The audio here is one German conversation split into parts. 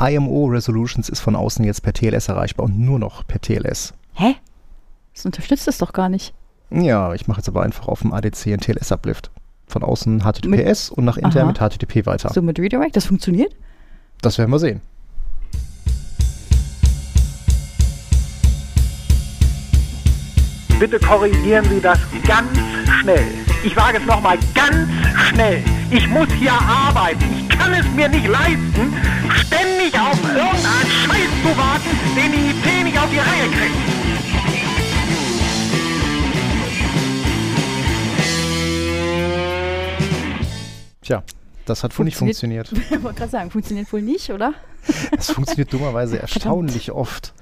IMO Resolutions ist von außen jetzt per TLS erreichbar und nur noch per TLS. Hä? Das unterstützt das doch gar nicht. Ja, ich mache jetzt aber einfach auf dem ADC ein TLS-Uplift. Von außen HTTPS und nach intern Aha. mit HTTP weiter. So mit Redirect, das funktioniert? Das werden wir sehen. Bitte korrigieren Sie das ganz schnell. Ich sage es nochmal ganz schnell. Ich muss hier arbeiten. Ich kann es mir nicht leisten, ständig auf irgendeinen Scheiß zu warten, den die IT nicht auf die Reihe kriegt. Tja, das hat wohl nicht funktioniert. Ich wollte gerade sagen, funktioniert wohl nicht, oder? Das funktioniert dummerweise erstaunlich oft.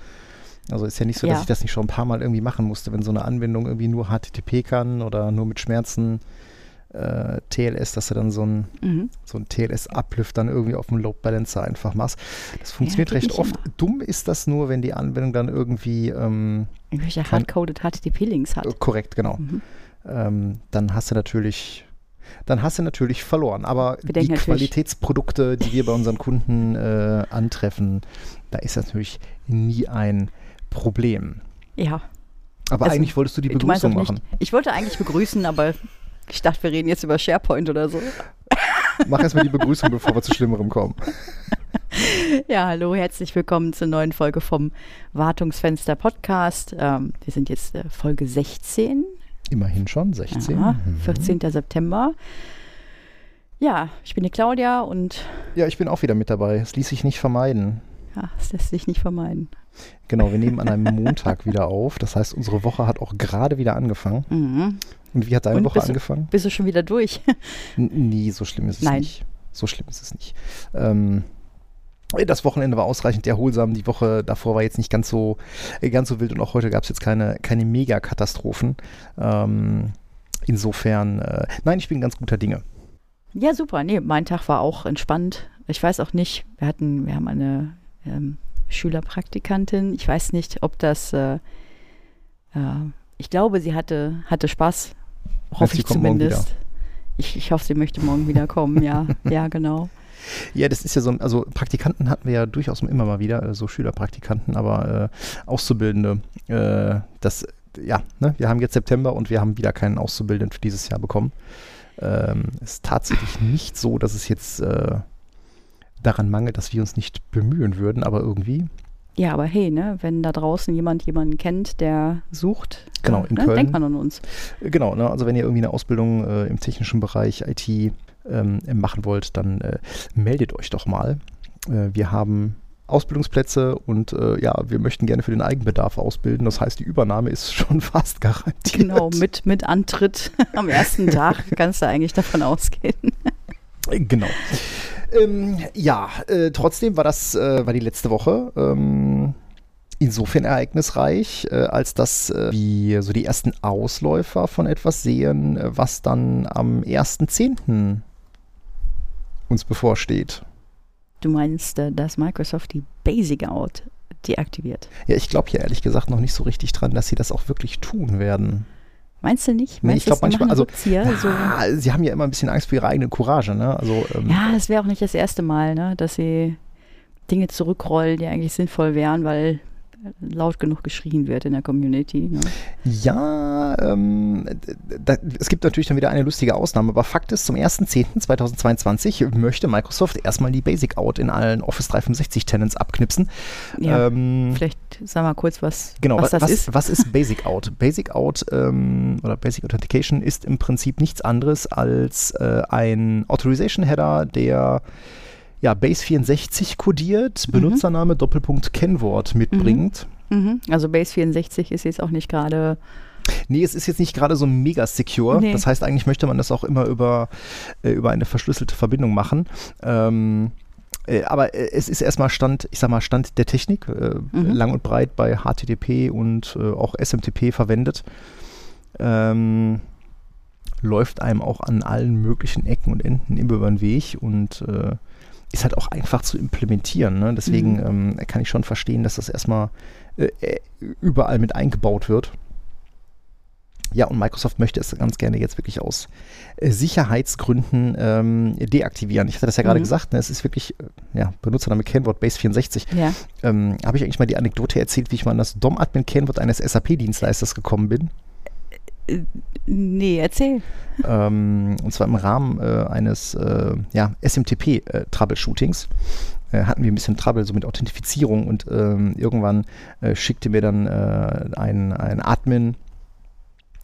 Also ist ja nicht so, dass Ja. ich das nicht schon ein paar Mal irgendwie machen musste, wenn so eine Anwendung irgendwie nur HTTP kann oder nur mit Schmerzen äh, TLS, dass du dann so ein, Mhm. so ein TLS-Uplift dann irgendwie auf dem Load Balancer einfach machst. Das funktioniert geht recht oft. immer. Dumm ist das nur, wenn die Anwendung dann irgendwie ähm, Irgendwelche hardcoded HTTP-Links hat. äh, korrekt, genau. Mhm. Ähm, dann hast du natürlich dann hast du natürlich verloren. Aber Wir die Qualitätsprodukte, die wir bei unseren Kunden äh, antreffen, da ist das natürlich nie ein Problem. Ja. Aber Also, eigentlich wolltest du die Du Begrüßung nicht. machen. Ich wollte eigentlich begrüßen, aber ich dachte, wir reden jetzt über SharePoint oder so. Mach erstmal die Begrüßung, bevor wir zu Schlimmerem kommen. Ja, hallo, herzlich willkommen zur neuen Folge vom Wartungsfenster Podcast. Ähm, wir sind jetzt äh, Folge 16, Immerhin schon, 16. Aha, Mhm. 14. September. Ja, ich bin die Claudia und Ja, ich bin auch wieder mit dabei. Es ließ sich nicht vermeiden. ja, es lässt sich nicht vermeiden. Genau, wir nehmen an einem Montag wieder auf. Das heißt, unsere Woche hat auch gerade wieder angefangen. Mhm. Und wie hat deine Und Woche bist du- angefangen? Bist du schon wieder durch? N nee, so schlimm ist es Nein. nicht. So schlimm ist es nicht. Ähm, das Wochenende war ausreichend erholsam. Die Woche davor war jetzt nicht ganz so, äh, ganz so wild und auch heute gab es jetzt keine, keine Megakatastrophen. Ähm, insofern, äh, nein, ich bin ganz guter Dinge. Ja, super. Nee, mein Tag war auch entspannt. Ich weiß auch nicht, wir hatten, wir haben eine ähm, Schülerpraktikantin. Ich weiß nicht, ob das, äh, äh, ich glaube, sie hatte, hatte Spaß. Hoffe ich zumindest. Ich, ich hoffe, sie möchte morgen wieder kommen, ja. ja, genau. Ja, das ist ja so, also Praktikanten hatten wir ja durchaus immer mal wieder, äh, so Schülerpraktikanten, aber äh, Auszubildende, äh, das, ja, ne, wir haben jetzt September und wir haben wieder keinen Auszubildenden für dieses Jahr bekommen. Ähm, es ist tatsächlich nicht so, dass es jetzt äh, daran mangelt, dass wir uns nicht bemühen würden, aber irgendwie, Ja, aber hey, ne, wenn da draußen jemand jemanden kennt, der sucht, Genau, äh, in ne, Köln. denkt man an uns. genau, ne, also wenn ihr irgendwie eine Ausbildung äh, im technischen Bereich IT ähm, machen wollt, dann äh, meldet euch doch mal. Äh, wir haben Ausbildungsplätze und äh, ja, wir möchten gerne für den Eigenbedarf ausbilden. Das heißt, die Übernahme ist schon fast garantiert. Genau, mit, mit Antritt am ersten Tag kannst du eigentlich davon ausgehen. Genau. Ähm, ja, äh, trotzdem war das, äh, war die letzte Woche ähm, insofern ereignisreich, äh, als dass äh, wir so die ersten Ausläufer von etwas sehen, äh, was dann am 1.10. uns bevorsteht. Du meinst, äh, dass Microsoft die Basic Out deaktiviert? Ja, ich glaube hier ehrlich gesagt noch nicht so richtig dran, dass sie das auch wirklich tun werden. Meinst du nicht? Nee, Meinst ich du, glaub sie manchmal- also- Rückzieher? so? Ah, sie haben ja immer ein bisschen Angst vor ihrer eigenen Courage, ne? Also, ähm, Ja, es wäre auch nicht das erste Mal, ne, dass sie Dinge zurückrollen, die eigentlich sinnvoll wären, weil laut genug geschrien wird in der Community. Ne? Ja, ähm, da, es gibt natürlich dann wieder eine lustige Ausnahme, aber Fakt ist, zum 1.10.2022 möchte Microsoft erstmal die Basic Out in allen Office 365 Tenants abknipsen. Ja, ähm, vielleicht sag mal kurz, was, Genau, was das was, ist. was ist Basic Out? Basic Out ähm, oder Basic Authentication ist im Prinzip nichts anderes als äh, ein Authorization Header, der ja, Base 64 kodiert, Mhm. Benutzername Doppelpunkt Kennwort mitbringt. Mhm. Also Base 64 ist jetzt auch nicht gerade. Nee, es ist jetzt nicht gerade so mega secure. Nee. Das heißt, eigentlich möchte man das auch immer über, äh, über eine verschlüsselte Verbindung machen. Ähm, äh, aber äh, es ist erstmal Stand, ich sag mal, Stand der Technik, äh, Mhm. lang und breit bei HTTP und äh, auch SMTP verwendet. Ähm, läuft einem auch an allen möglichen Ecken und Enden immer über den Weg und äh, ist halt auch einfach zu implementieren. Ne? Deswegen Mhm. ähm, kann ich schon verstehen, dass das erstmal äh, äh, überall mit eingebaut wird. Ja, und Microsoft möchte es ganz gerne jetzt wirklich aus äh, Sicherheitsgründen ähm, deaktivieren. Ich hatte das ja gerade Mhm. gesagt, ne, es ist wirklich, äh, ja, Benutzername Kennwort Base 64. Ja. Ähm, Habe ich eigentlich mal die Anekdote erzählt, wie ich mal an das DOM-Admin-Kennwort eines SAP-Dienstleisters gekommen bin? Nee, erzähl. ähm, und zwar im Rahmen äh, eines äh, ja, SMTP-Troubleshootings. Äh, hatten wir ein bisschen Trouble so mit Authentifizierung und ähm, irgendwann äh, schickte mir dann äh, ein, ein Admin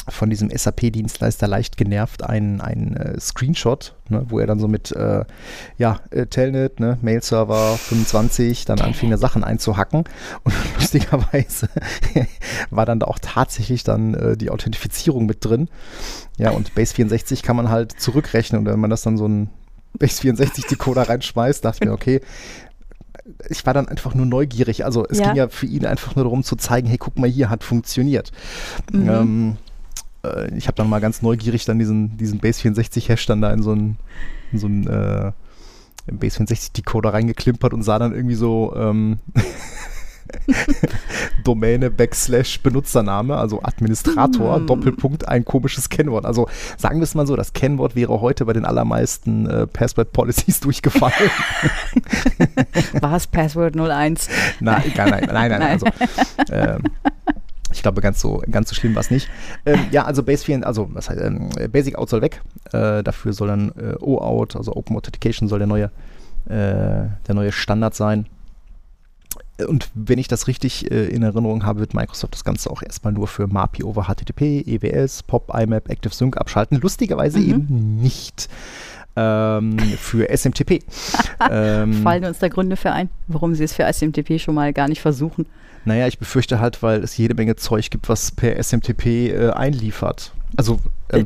von diesem SAP-Dienstleister leicht genervt einen, einen äh, Screenshot, ne, wo er dann so mit äh, ja, äh, Telnet, ne, Mail-Server 25, dann anfing da Sachen einzuhacken und lustigerweise war dann da auch tatsächlich dann äh, die Authentifizierung mit drin. Ja, und Base 64 kann man halt zurückrechnen und wenn man das dann so ein Base 64 Decoder reinschmeißt, dachte ich mir, okay, ich war dann einfach nur neugierig. Also es Ja. ging ja für ihn einfach nur darum zu zeigen, hey, guck mal hier, hat funktioniert. Mhm. Ähm, äh, ich habe dann mal ganz neugierig dann diesen, diesen Base 64 Hash dann da in so einen, in so einen äh, Base 64 Decoder reingeklimpert und sah dann irgendwie so ähm, Domäne Backslash Benutzername, also Administrator, Hm. Doppelpunkt, ein komisches Kennwort. Also sagen wir es mal so, das Kennwort wäre heute bei den allermeisten äh, Password Policies durchgefallen. War es Password 01? nein, nein, nein, nein, Nein. also ähm, ich glaube, ganz so, ganz so schlimm war es nicht. Ähm, ja, also Base 4, also was heißt, ähm, Basic Out soll weg. Äh, dafür soll dann äh, OAuth, also Open Authentication, soll der neue, äh, der neue Standard sein. Und wenn ich das richtig äh, in Erinnerung habe, wird Microsoft das Ganze auch erstmal nur für MAPI over HTTP, EWS, POP, IMAP, Active Sync abschalten. Lustigerweise Mhm. eben nicht ähm, für SMTP. ähm, Fallen uns da Gründe für ein, warum sie es für SMTP schon mal gar nicht versuchen? Naja, ich befürchte halt, weil es jede Menge Zeug gibt, was per SMTP äh, einliefert. Also, ähm,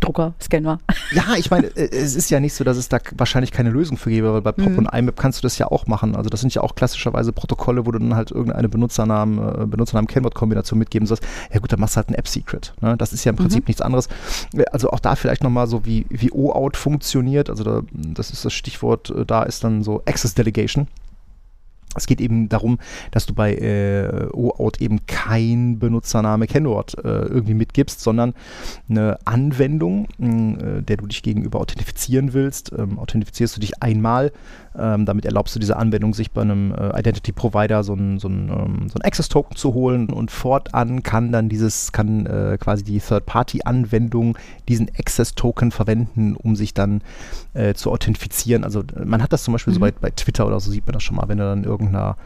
Drucker, Scanner. ja, ich meine, äh, es ist ja nicht so, dass es da wahrscheinlich keine Lösung für gäbe, weil bei POP Mhm. und IMAP kannst du das ja auch machen. Also, das sind ja auch klassischerweise Protokolle, wo du dann halt irgendeine Benutzernamen, äh, Benutzernamen-Kennwort-Kombination mitgeben sollst. Ja, gut, dann machst du halt ein App-Secret. Ne? Das ist ja im Prinzip Mhm. nichts anderes. Äh, Also, auch da vielleicht nochmal so, wie, wie OAuth funktioniert. Also, da, das ist das Stichwort, äh, da ist dann so Access Delegation. Es geht eben darum, dass du bei äh, OAuth eben kein Benutzername Kennwort äh, irgendwie mitgibst, sondern eine Anwendung, mh, äh, der du dich gegenüber authentifizieren willst. Ähm, authentifizierst du dich einmal, ähm, damit erlaubst du dieser Anwendung, sich bei einem äh, Identity Provider so ein, so ähm, so ein Access Token zu holen und fortan kann dann dieses, kann äh, quasi die Third-Party-Anwendung diesen Access Token verwenden, um sich dann äh, zu authentifizieren. Also äh, man hat das zum Beispiel so Mhm. bei, bei Twitter oder so sieht man das schon mal, wenn du dann irgendeiner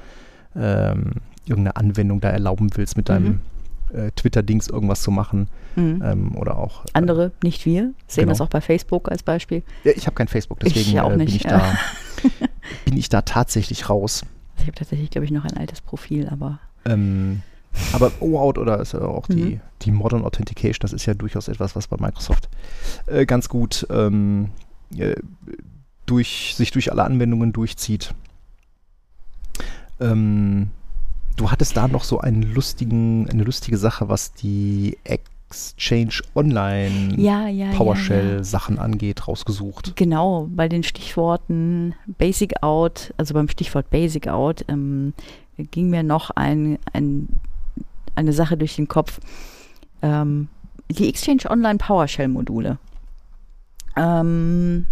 ähm, irgendeine Anwendung da erlauben willst, mit deinem äh, Twitter-Dings irgendwas zu machen Mhm. ähm, oder auch äh, Andere, nicht wir, sehen genau. das auch bei Facebook als Beispiel. Ja, ich habe kein Facebook, Ich deswegen ja auch äh, bin, nicht, ich ja. da, bin ich da tatsächlich raus. Ich habe tatsächlich, glaube ich, noch ein altes Profil, aber Ähm, aber OAuth oder ist ja auch die, Mhm. die Modern Authentication, das ist ja durchaus etwas, was bei Microsoft äh, ganz gut ähm, äh, durch, sich durch alle Anwendungen durchzieht. Ähm, du hattest da noch so einen lustigen, eine lustige Sache, was die Exchange Online ja, ja, ja, PowerShell-Sachen angeht, rausgesucht. Genau, bei den Stichworten Basic Out, also beim Stichwort Basic Out, ähm, ging mir noch ein, ein, eine Sache durch den Kopf. Ähm, die Exchange Online PowerShell Module ähm,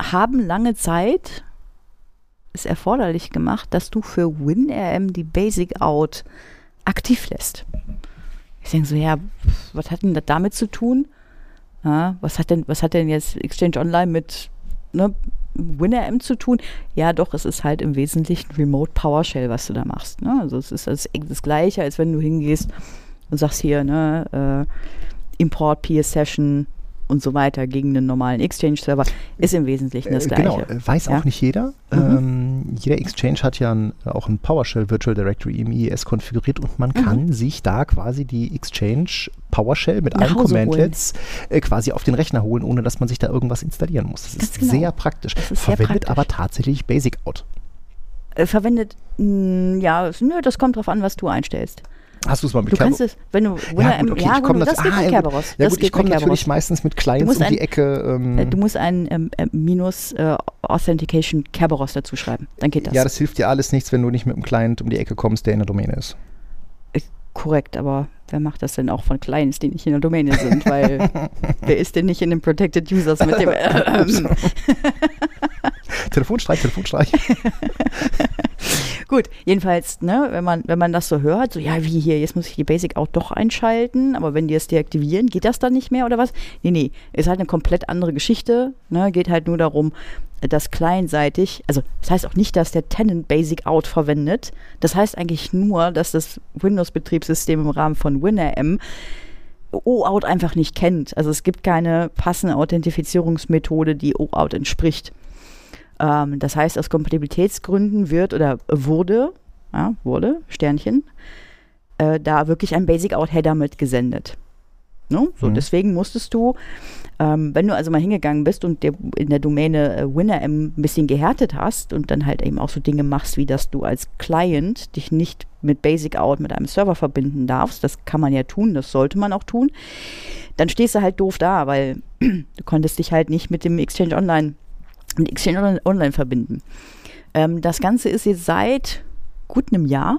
haben lange Zeit es erforderlich gemacht, dass du für WinRM die Basic Out aktiv lässt. Ich denke so, ja, was hat denn das damit zu tun? Ja, was hat denn, was hat denn jetzt Exchange Online mit ne, WinRM zu tun? Ja, doch, es ist halt im Wesentlichen Remote PowerShell, was du da machst. Ne? Also es ist das, das Gleiche, als wenn du hingehst und sagst hier, ne, äh, Import PS Session und so weiter gegen einen normalen Exchange-Server, ist im Wesentlichen das Äh, Gleiche. Genau, äh, weiß Ja. auch nicht jeder. Mhm. Ähm, jeder Exchange hat ja ein, auch ein PowerShell Virtual Directory im IES konfiguriert und man Mhm. kann sich da quasi die Exchange PowerShell mit allen Commandlets äh, quasi auf den Rechner holen, ohne dass man sich da irgendwas installieren muss. Das ist Ganz genau. sehr praktisch. Das ist sehr Verwendet praktisch. aber tatsächlich Basic Out. Äh, verwendet, mh, ja, nö, das kommt drauf an, was du einstellst. Hast du es mal mit Du kannst es, wenn du Ja, WinRM, gut, okay, ja, ich komme gut, das geht ah, mit ja, Kerberos. Ja, das gut, ich geht komme natürlich meistens mit Clients um die ein- Ecke. Ähm, Äh, Du musst ein ähm, äh, Minus äh, Authentication Kerberos dazu schreiben. Dann geht das. ja, das hilft dir alles nichts, wenn du nicht mit einem Client um die Ecke kommst, der in der Domäne ist. Korrekt, aber wer macht das denn auch von Clients, die nicht in der Domäne sind? Weil wer ist denn nicht in den Protected Users mit dem ähm, Telefonstreich, Telefonstreich. Gut, jedenfalls, ne, wenn man, wenn man das so hört, so ja, wie hier, jetzt muss ich die Basic auch doch einschalten, aber wenn die es deaktivieren, geht das dann nicht mehr oder was? Nee, nee, ist halt eine komplett andere Geschichte, ne, geht halt nur darum, dass clientseitig, also das heißt auch nicht, dass der Tenant Basic Out verwendet, das heißt eigentlich nur, dass das Windows-Betriebssystem im Rahmen von WinRM OAuth einfach nicht kennt. Also es gibt keine passende Authentifizierungsmethode, die OAuth entspricht. Ähm, das heißt, aus Kompatibilitätsgründen wird oder wurde, ja, wurde, Sternchen, äh, da wirklich ein Basic-Out-Header mitgesendet. Ne? So, mhm. deswegen musstest du, ähm, wenn du also mal hingegangen bist und der, in der Domäne äh, WinRM ein bisschen gehärtet hast und dann halt eben auch so Dinge machst, wie dass du als Client dich nicht mit Basic Out mit einem Server verbinden darfst, das kann man ja tun, das sollte man auch tun, dann stehst du halt doof da, weil du konntest dich halt nicht mit dem Exchange Online mit Exchange Online verbinden. Ähm, das Ganze ist jetzt seit gut einem Jahr.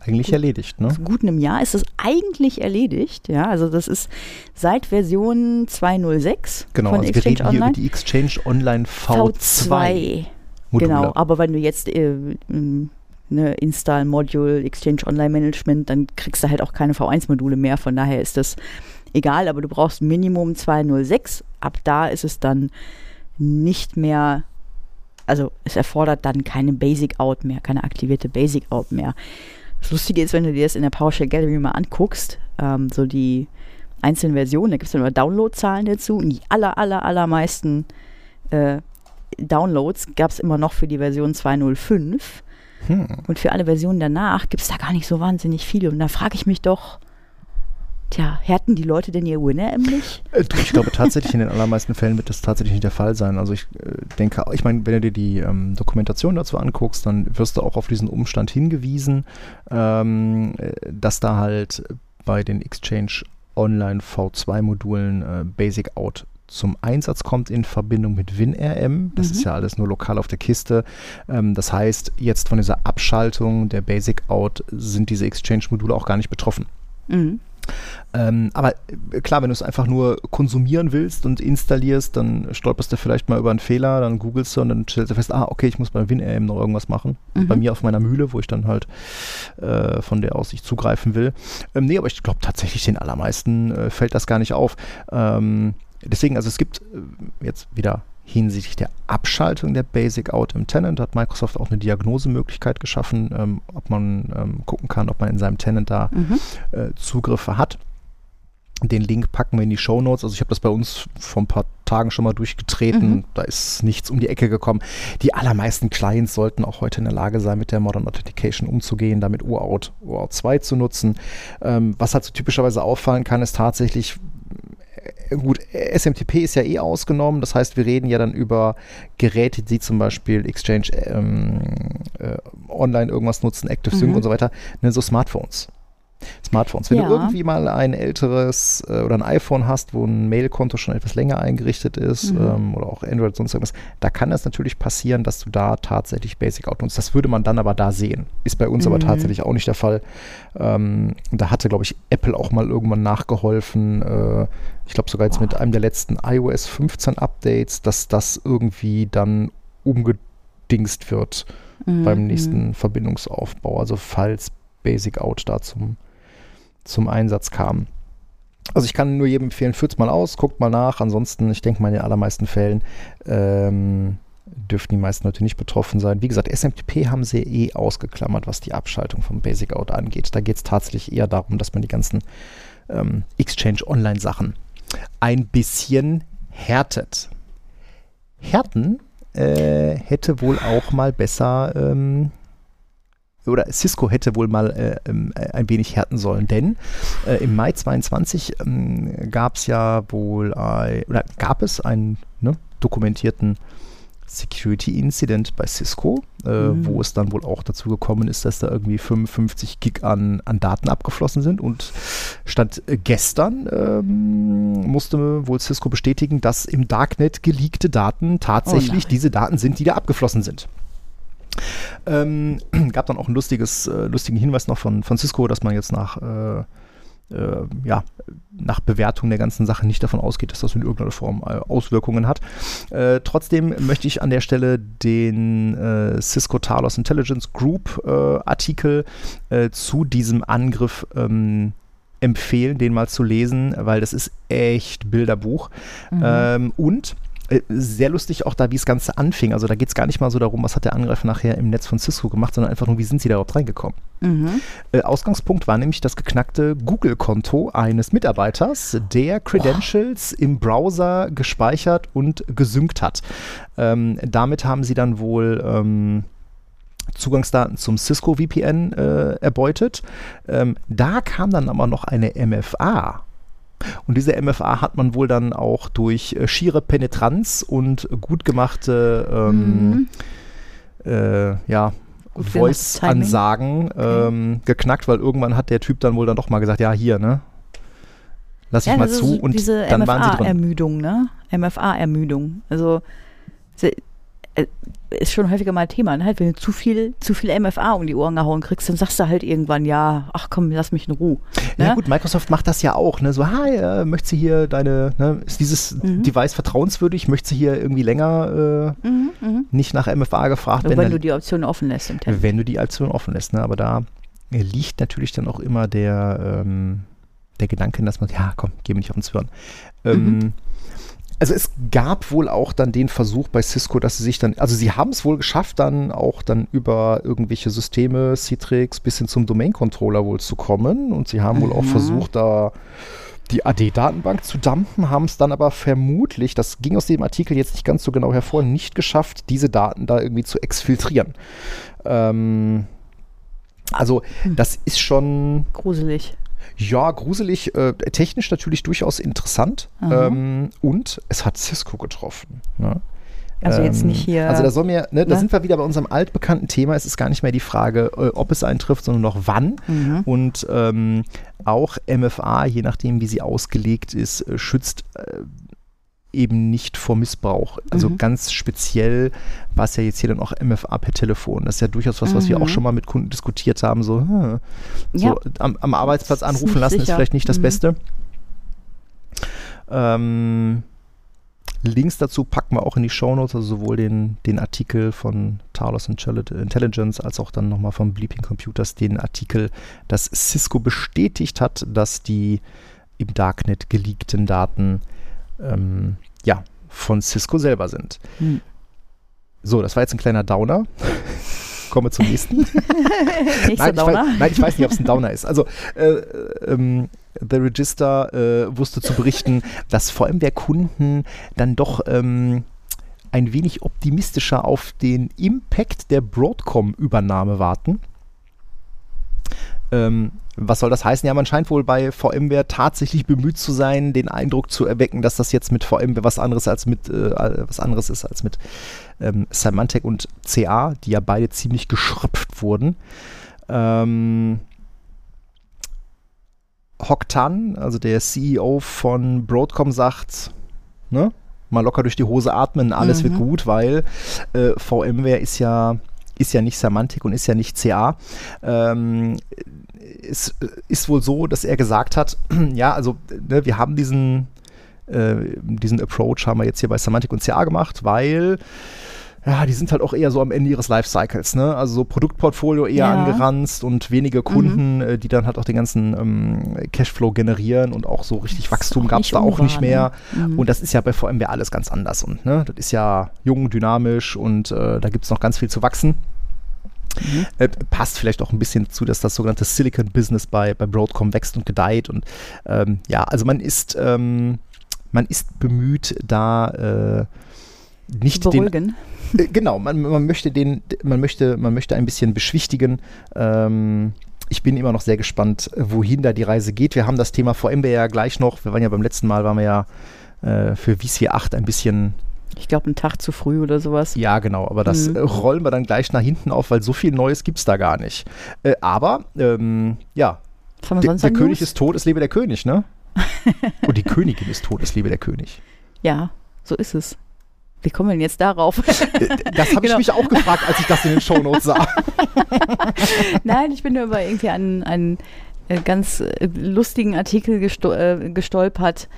Eigentlich erledigt, ne? Gut einem Jahr ist es eigentlich erledigt, ja. Also das ist seit Version 2.06 genau, von also Exchange wir reden Online. hier über die Exchange Online V2. V2. Module. Genau, aber wenn du jetzt äh, ne, Install Module Exchange Online Management, dann kriegst du halt auch keine V1-Module mehr. Von daher ist das egal, aber du brauchst Minimum 2.06. Ab da ist es dann nicht mehr, also es erfordert dann keine Basic Out mehr, keine aktivierte Basic Out mehr. Das Lustige ist, wenn du dir das in der PowerShell Gallery mal anguckst, ähm, so die einzelnen Versionen, da gibt es dann immer Downloadzahlen dazu und die aller, aller, allermeisten äh, Downloads gab es immer noch für die Version 2.05. Hm. Und für alle Versionen danach gibt es da gar nicht so wahnsinnig viele. Und da frage ich mich doch, Tja, härten die Leute denn ihr WinRM nicht? Äh, ich glaube tatsächlich, in den allermeisten Fällen wird das tatsächlich nicht der Fall sein. Also ich äh, denke, ich meine, wenn du dir die ähm, Dokumentation dazu anguckst, dann wirst du auch auf diesen Umstand hingewiesen, ähm, äh, dass da halt bei den Exchange Online V2-Modulen äh, Basic Out zum Einsatz kommt in Verbindung mit WinRM. Das mhm. ist ja alles nur lokal auf der Kiste. Ähm, das heißt, jetzt von dieser Abschaltung der Basic Out sind diese Exchange-Module auch gar nicht betroffen. Mhm. Ähm, aber äh, klar, wenn du es einfach nur konsumieren willst und installierst, dann stolperst du vielleicht mal über einen Fehler, dann googelst du und dann stellst du fest, ah, okay, ich muss bei WinRM noch irgendwas machen. Mhm. Bei mir auf meiner Mühle, wo ich dann halt äh, von der aus ich zugreifen will. Ähm, nee, aber ich glaube tatsächlich, den allermeisten äh, fällt das gar nicht auf. Ähm, deswegen, also es gibt äh, jetzt wieder hinsichtlich der Abschaltung der Basic Out im Tenant hat Microsoft auch eine Diagnosemöglichkeit geschaffen, ähm, ob man ähm, gucken kann, ob man in seinem Tenant da mhm. äh, Zugriffe hat. Den Link packen wir in die Show Notes. Also ich habe das bei uns vor ein paar Tagen schon mal durchgetreten. Mhm. Da ist nichts um die Ecke gekommen. Die allermeisten Clients sollten auch heute in der Lage sein, mit der Modern Authentication umzugehen, damit OAuth, OAuth 2 zu nutzen. Ähm, was halt so typischerweise auffallen kann, ist tatsächlich, gut, SMTP ist ja eh ausgenommen, das heißt, wir reden ja dann über Geräte, die zum Beispiel Exchange ähm, äh, online irgendwas nutzen, Active Sync mhm. und so weiter, ne, so Smartphones. Smartphones. Wenn ja. du irgendwie mal ein älteres äh, oder ein iPhone hast, wo ein Mailkonto schon etwas länger eingerichtet ist mhm. ähm, oder auch Android sonst irgendwas, da kann es natürlich passieren, dass du da tatsächlich Basic Out nutzt. Das würde man dann aber da sehen. Ist bei uns mhm. aber tatsächlich auch nicht der Fall. Ähm, da hatte, glaube ich, Apple auch mal irgendwann nachgeholfen. Äh, ich glaube sogar jetzt wow. mit einem der letzten iOS 15 Updates, dass das irgendwie dann umgedingst wird mhm. beim nächsten Verbindungsaufbau. Also falls Basic Out da zum zum Einsatz kam. Also ich kann nur jedem empfehlen, führt es mal aus, guckt mal nach. Ansonsten, ich denke mal in den allermeisten Fällen ähm, dürften die meisten Leute nicht betroffen sein. Wie gesagt, SMTP haben sie eh ausgeklammert, was die Abschaltung vom Basic Out angeht. Da geht es tatsächlich eher darum, dass man die ganzen ähm, Exchange Online Sachen ein bisschen härtet. Härten äh, hätte wohl auch mal besser ähm, oder Cisco hätte wohl mal äh, ähm, äh, ein wenig härten sollen, denn äh, im Mai 22 ähm, gab es ja wohl, äh, oder gab es einen ne, dokumentierten Security Incident bei Cisco, äh, mhm. wo es dann wohl auch dazu gekommen ist, dass da irgendwie 55 Gig an, an Daten abgeflossen sind. Und stand äh, gestern ähm, musste wohl Cisco bestätigen, dass im Darknet geleakte Daten tatsächlich oh diese Daten sind, die da abgeflossen sind. Ähm, gab dann auch einen lustiges, äh, lustigen Hinweis noch von, von Cisco, dass man jetzt nach, äh, äh, ja, nach Bewertung der ganzen Sache nicht davon ausgeht, dass das in irgendeiner Form äh, Auswirkungen hat. Äh, trotzdem möchte ich an der Stelle den äh, Cisco Talos Intelligence Group Artikel zu diesem Angriff ähm, empfehlen, den mal zu lesen, weil das ist echt Bilderbuch. Mhm. Ähm, und sehr lustig auch da, wie das Ganze anfing. Also da geht es gar nicht mal so darum, was hat der Angreifer nachher im Netz von Cisco gemacht, sondern einfach nur, wie sind sie da überhaupt reingekommen. Mhm. Äh, Ausgangspunkt war nämlich das geknackte Google-Konto eines Mitarbeiters, der Credentials oh. im Browser gespeichert und gesynkt hat. Ähm, damit haben sie dann wohl ähm, Zugangsdaten zum Cisco VPN äh, erbeutet. Ähm, da kam dann aber noch eine MFA und diese MFA hat man wohl dann auch durch äh, schiere Penetranz und gut gemachte ähm, mhm. äh, ja, Voice-Ansagen okay. ähm, geknackt, weil irgendwann hat der Typ dann wohl dann doch mal gesagt, ja, hier, ne? Lass ich ja, mal zu und dann MFA waren sie drin. Ermüdung, ne? MFA-Ermüdung. Also äh, ist schon häufiger mal Thema. Ne? Halt, wenn du zu viel, zu viel MFA um die Ohren gehauen kriegst, dann sagst du halt irgendwann, ja, ach komm, lass mich in Ruhe. Ne? Ja gut, Microsoft macht das ja auch. Ne? So, hi, äh, möchtest du hier deine, ne? ist dieses mhm. Device vertrauenswürdig? Möchtest du hier irgendwie länger äh, mhm, mh. nicht nach MFA gefragt werden? Wenn du die Option offen lässt im Test. Wenn du die Option offen lässt, ne? aber da liegt natürlich dann auch immer der, ähm, der Gedanke, dass man, ja komm, geh mir nicht auf den Zwirn. Ähm, mhm also es gab wohl auch dann den Versuch bei Cisco, dass sie sich dann, also sie haben es wohl geschafft, dann auch dann über irgendwelche Systeme, Citrix bis hin zum Domain-Controller wohl zu kommen und sie haben mhm. wohl auch mhm. versucht, da die AD-Datenbank zu dumpen, haben es dann aber vermutlich, das ging aus dem Artikel jetzt nicht ganz so genau hervor, nicht geschafft, diese Daten da irgendwie zu exfiltrieren. Ähm, also hm. das ist schon gruselig. Ja, gruselig, äh, technisch natürlich durchaus interessant. Ähm, und es hat Cisco getroffen. Ne? Also jetzt nicht hier. Also da soll mir, ne, ne? da sind wir wieder bei unserem altbekannten Thema. Es ist gar nicht mehr die Frage, äh, ob es eintrifft, sondern noch wann. Mhm. Und ähm, auch MFA, je nachdem wie sie ausgelegt ist, äh, schützt äh, eben nicht vor Missbrauch. Also mhm. ganz speziell war es ja jetzt hier dann auch MFA per Telefon. Das ist ja durchaus was, was mhm. wir auch mhm. schon mal mit Kunden diskutiert haben. So, hm, so ja. am, am, Arbeitsplatz anrufen lassen sicher. ist vielleicht nicht das mhm. Beste. Ähm, Links dazu packen wir auch in die Shownotes, also sowohl den, den Artikel von Talos Intelligence als auch dann nochmal von Bleeping Computers den Artikel, dass Cisco bestätigt hat, dass die im Darknet geleakten Daten ähm, ja, von Cisco selber sind. Hm. So, das war jetzt ein kleiner Downer. Kommen wir zum nächsten. nein, ich weiß, nein, ich weiß nicht, ob es ein Downer ist. Also, äh, ähm, The Register äh, wusste zu berichten, dass VMware-Kunden dann doch ähm, ein wenig optimistischer auf den Impact der Broadcom-Übernahme warten. Ähm, was soll das heißen? Ja, man scheint wohl bei VMware tatsächlich bemüht zu sein, den Eindruck zu erwecken, dass das jetzt mit VMware was anderes als mit äh, was anderes ist als mit ähm, Symantec und CA, die ja beide ziemlich geschröpft wurden. Ähm, Hock Tan, also der CEO von Broadcom, sagt, ne, mal locker durch die Hose atmen, alles mhm. wird gut, weil äh, VMware ist ja ist ja nicht Semantik und ist ja nicht CA. Ähm, es ist wohl so, dass er gesagt hat, ja, also ne, wir haben diesen, äh, diesen Approach haben wir jetzt hier bei Semantik und CA gemacht, weil ja, die sind halt auch eher so am Ende ihres Lifecycles, ne? Also so Produktportfolio eher ja. angeranzt und wenige Kunden, mhm. äh, die dann halt auch den ganzen ähm, Cashflow generieren und auch so richtig Wachstum gab es da auch nicht mehr. Mhm. Und das ist ja bei VMware alles ganz anders und ne, das ist ja jung, dynamisch und äh, da gibt es noch ganz viel zu wachsen. Mhm. Äh, passt vielleicht auch ein bisschen dazu, dass das sogenannte Silicon Business bei, bei Broadcom wächst und gedeiht. Und ähm, ja, also man ist, ähm, man ist bemüht, da äh, nicht Beruhigen. den äh, genau, man, man, möchte den, man möchte, man möchte ein bisschen beschwichtigen. Ähm, ich bin immer noch sehr gespannt, wohin da die Reise geht. Wir haben das Thema VMware ja gleich noch. Wir waren ja beim letzten Mal, waren wir ja äh, für VC 8 ein bisschen. Ich glaube, einen Tag zu früh oder sowas. Ja, genau. Aber das mhm. rollen wir dann gleich nach hinten auf, weil so viel Neues gibt es da gar nicht. Äh, aber, ähm, ja. Der, der König ist tot, es lebe der König, ne? Und die Königin ist tot, es lebe der König. Ja, so ist es. Wie kommen wir denn jetzt darauf? Äh, das habe genau. ich mich auch gefragt, als ich das in den Shownotes sah. Nein, ich bin nur über irgendwie an, an äh, ganz äh, lustigen Artikel gesto äh, gestolpert.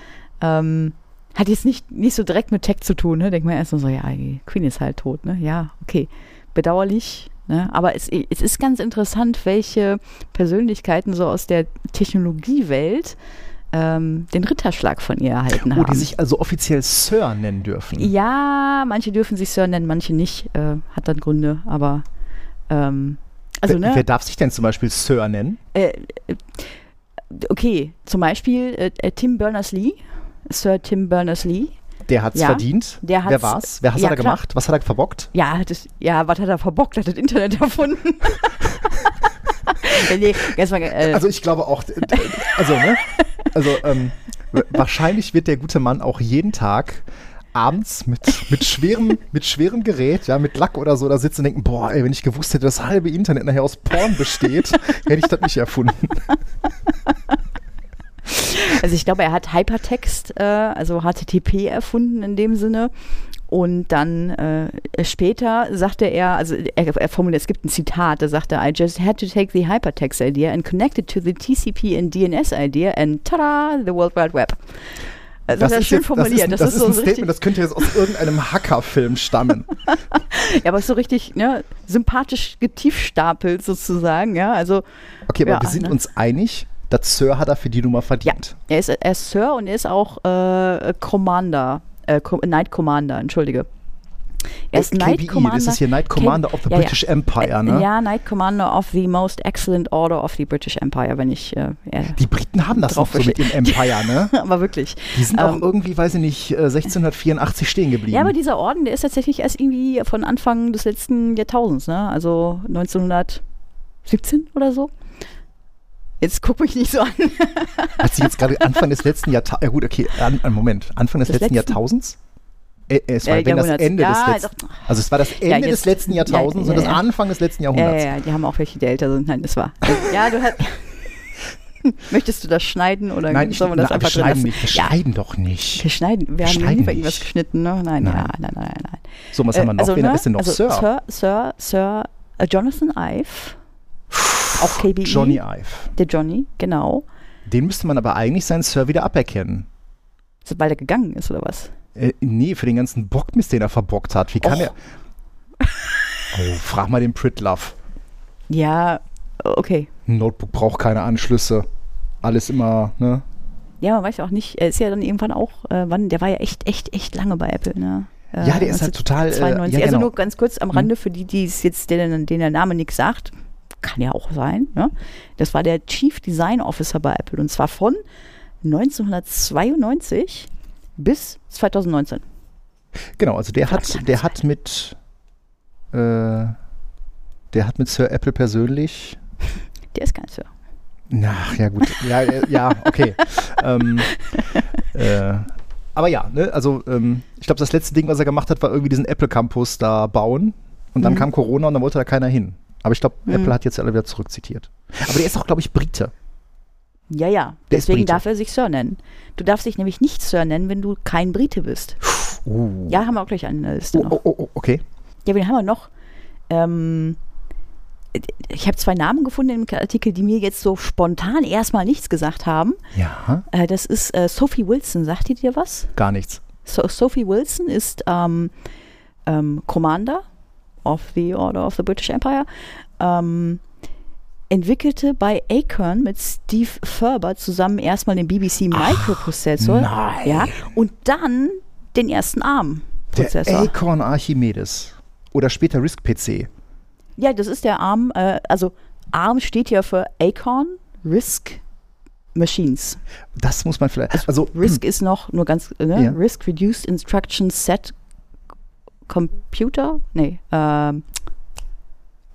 Ähm, hat jetzt nicht, nicht so direkt mit Tech zu tun, ne? Denkt man erst so, ja, Queen ist halt tot, ne? Ja, okay. Bedauerlich, ne? Aber es, es ist ganz interessant, welche Persönlichkeiten so aus der Technologiewelt ähm, den Ritterschlag von ihr erhalten haben. Oh, die sich also offiziell Sir nennen dürfen. Ja, manche dürfen sich Sir nennen, manche nicht. Äh, hat dann Gründe, aber ähm, also, wer, ne? wer darf sich denn zum Beispiel Sir nennen? Äh, äh, okay, zum Beispiel äh, äh, Tim Berners-Lee, Sir Tim Berners-Lee. Der hat's Ja, verdient. der wer hat's- war's? Wer hat ja, er gemacht? Was hat er verbockt? Ja, das, ja, was hat er verbockt? Hat das Internet erfunden? nee, erstmal, äh, Also ich glaube auch, also, ne? Also ähm, wahrscheinlich wird der gute Mann auch jeden Tag abends mit, mit, schwerem, mit schwerem Gerät, ja, mit Lack oder so, da sitzen und denken, boah, ey, wenn ich gewusst hätte, dass das halbe Internet nachher aus Porn besteht, hätte ich das nicht erfunden. Also ich glaube, er hat Hypertext, äh, also HTTP erfunden in dem Sinne. Und dann äh, später sagte er, also er, er formuliert, es gibt ein Zitat, da sagte er, I just had to take the hypertext idea and connect it to the TCP and DNS idea and tada, the World Wide Web. Also das, hat er schön jetzt- formuliert. Das ist, das ist so ein Statement, das könnte jetzt aus irgendeinem Hackerfilm stammen. ja, aber ist so richtig ne, sympathisch getiefstapelt sozusagen, ja, also Okay, aber Ja, wir sind ne? uns einig, das Sir hat er für die Nummer verdient. Er ist, er ist Sir und er ist auch äh, Commander, äh, Co Knight Commander, entschuldige. Er ist Äh, Knight Commander. das ist hier Knight K- Commander of the ja, ja. British Empire, ne? Ja, Knight Commander of the Most Excellent Order of the British Empire, wenn ich, äh, ja, Die Briten haben das noch so mit dem Empire, ne? aber wirklich. Die sind auch Ähm, irgendwie, weiß ich nicht, äh, 1684 stehen geblieben. Ja, aber dieser Orden, der ist tatsächlich erst irgendwie von Anfang des letzten Jahrtausends, ne? Also 1917 oder so. Jetzt guck mich nicht so an. Hat sie jetzt gerade Anfang des letzten Jahrtausends, ja gut, okay, an, Moment, Anfang des Des letzten letzten? Jahrtausends? Äh, es war Äh, das. Ende Ja, des letzten, also es war das Ende des jetzt- letzten ja, Jahrtausends ja, und das ja. Anfang des letzten Ja, Jahrhunderts. ja, ja, die haben auch welche, die älter sind. Nein, das war. Ja, du hast. Möchtest du das schneiden oder Nein, wir das na, wir einfach drin schneiden nicht, wir Ja, schneiden doch nicht. wir schneiden. Wir, Wir haben schneiden nie bei irgendwas geschnitten, ne? Nein, Nein. ja, nein, nein, nein, nein. So, was haben wir noch? also, Wen ne, ist denn noch? also Sir? Sir, Sir, Sir äh, Jonathan Ive. Auch KBE. Johnny Ive. Der Johnny, genau. Den müsste man aber eigentlich seinen Sir wieder aberkennen. Weil er gegangen ist, oder was? Äh, nee, für den ganzen Bockmist, den er verbockt hat. Wie kann Och. er. Oh, frag mal den Pritlove. Ja, okay. Ein Notebook braucht keine Anschlüsse. Alles immer, ne? Ja, man weiß auch nicht. Er ist ja dann irgendwann auch, äh, wann, der war ja echt, echt, echt lange bei Apple, ne? Äh, Ja, der ist halt total, äh, 92. ja, Also genau. nur ganz kurz am Rande für die, die es jetzt, denen, denen der Name nichts sagt, kann ja auch sein. Ne? Das war der Chief Design Officer bei Apple und zwar von 1992 bis 2019. Genau, also der hat, der hat mit, äh, der hat mit Sir Apple persönlich, Der ist kein Sir. ach ja gut, ja, äh, ja, okay. ähm, äh, aber ja, ne, also ähm, ich glaube, das letzte Ding, was er gemacht hat, war irgendwie diesen Apple Campus da bauen und dann Mhm. kam Corona und dann wollte da keiner hin. Aber ich glaube, Mhm. Apple hat jetzt alle wieder zurückzitiert. Aber der ist auch, glaube ich, Brite. Ja, ja. Der Deswegen darf er sich Sir nennen. Du darfst dich nämlich nicht Sir nennen, wenn du kein Brite bist. Uh. Ja, haben wir auch gleich eine Liste Oh, noch. oh, oh, oh, okay. Ja, wen haben wir noch? Ähm, ich habe zwei Namen gefunden im Artikel, die mir jetzt so spontan erstmal nichts gesagt haben. Ja, Äh, das ist äh, Sophie Wilson. Sagt die dir was? gar nichts. So, Sophie Wilson ist ähm, ähm, Commander of the Order of the British Empire. Ähm, entwickelte bei Acorn mit Steve Ferber zusammen erstmal den BBC Microprozessor. nein. Ja, und dann den ersten ARM-Prozessor. Acorn Archimedes. Oder später RISC PC. Ja, das ist der ARM, äh, also ARM steht ja für Acorn RISC Machines. Das muss man vielleicht. Also, RISC ist noch nur ganz, ne? Ja. RISC Reduced Instruction Set Computer? Nee, ähm,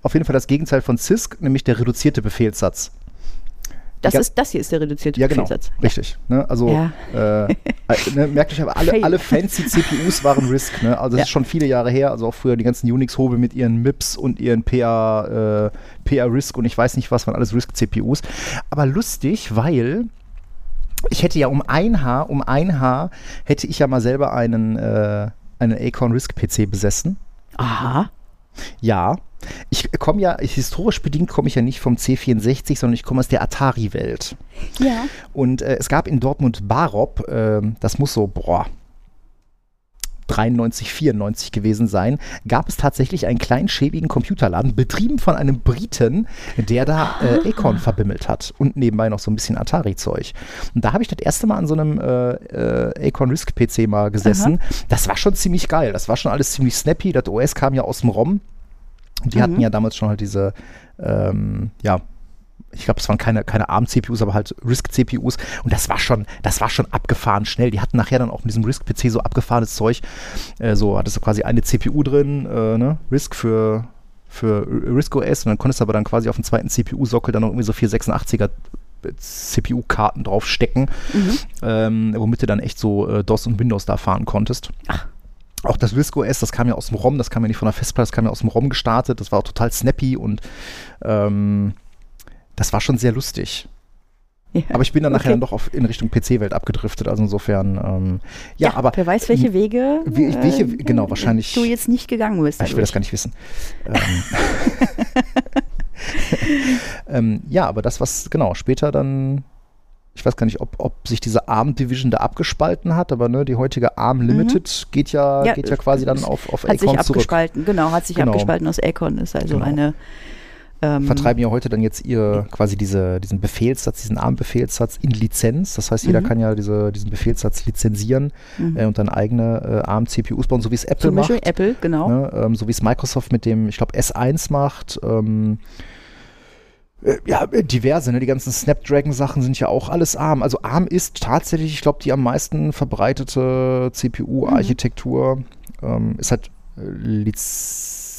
auf jeden Fall das Gegenteil von CISC, nämlich der reduzierte Befehlssatz. das Ja. ist, das hier ist der reduzierte Ja, genau. Befehlssatz. Richtig. Ne? Also, Ja. äh, äh, ne, merkt euch aber, alle, alle fancy CPUs waren RISC. Ne? Also, das Ja. ist schon viele Jahre her. Also, auch früher die ganzen Unix-Hobel mit ihren MIPS und ihren PA, äh, PA RISC und ich weiß nicht was, waren alles RISC-CPUs. Aber lustig, weil ich hätte ja um ein Haar, um ein Haar hätte ich ja mal selber einen, äh, einen Acorn RISC-PC besessen. Aha. Ja, ich komme ja, historisch bedingt komme ich ja nicht vom C64, sondern ich komme aus der Atari-Welt. Ja. Und äh, es gab in Dortmund Barop, äh, das muss so, boah, 93, 94 gewesen sein, gab es tatsächlich einen kleinen schäbigen Computerladen, betrieben von einem Briten, der da äh, Acorn verbimmelt hat und nebenbei noch so ein bisschen Atari-Zeug. Und da habe ich das erste Mal an so einem äh, äh, Acorn Risk-PC mal gesessen. Das war schon ziemlich geil. Das war schon alles ziemlich snappy. Das OS kam ja aus dem ROM. Und die hatten ja damals schon halt diese, ähm, ja, ich glaube, es waren keine, keine ARM-CPUs, aber halt RISC-CPUs. Und das war schon, das war schon abgefahren schnell. Die hatten nachher dann auch mit diesem RISC-PC so abgefahrenes Zeug. Äh, so hattest du quasi eine CPU drin, äh, ne? RISC für, für RISC OS und dann konntest du aber dann quasi auf dem zweiten CPU-Sockel dann noch irgendwie so 486er CPU-Karten draufstecken, Mhm. ähm, womit du dann echt so äh, DOS und Windows da fahren konntest. Ach. Auch das RISC OS, das kam ja aus dem ROM, das kam ja nicht von der Festplatte, das kam ja aus dem ROM gestartet, das war auch total snappy und ähm, das war schon sehr lustig. Ja. Aber ich bin dann nachher Okay. dann doch auf, in Richtung PC-Welt abgedriftet, also insofern, ähm, ja, aber Wer weiß, welche Wege Wie- welche- äh, genau, wahrscheinlich- du jetzt nicht gegangen bist. ich will das gar nicht wissen. Ähm, ähm, ja, aber das, was, genau, später dann, ich weiß gar nicht, ob, ob sich diese ARM-Division da abgespalten hat, aber ne, die heutige ARM Limited geht, ja, Mhm. Ja, geht ja quasi dann es auf, auf hat sich Acorn zurück. abgespalten, genau, hat sich Genau. abgespalten aus Acorn, ist also Genau. eine ähm, vertreiben ja heute dann jetzt ihr quasi diese, diesen Befehlssatz, diesen ARM-Befehlssatz in Lizenz. Das heißt, jeder Mhm. kann ja diese, diesen Befehlssatz lizenzieren mhm. äh, und dann eigene äh, ARM-CPUs bauen, so wie es Apple Zum Beispiel macht. Apple, genau. Ne, ähm, so wie es Microsoft mit dem, ich glaube, S1 macht. Ähm, äh, ja, diverse, ne? Die ganzen Snapdragon-Sachen sind ja auch alles ARM. Also ARM ist tatsächlich, ich glaube, die am meisten verbreitete CPU-Architektur. Ähm, ist halt äh,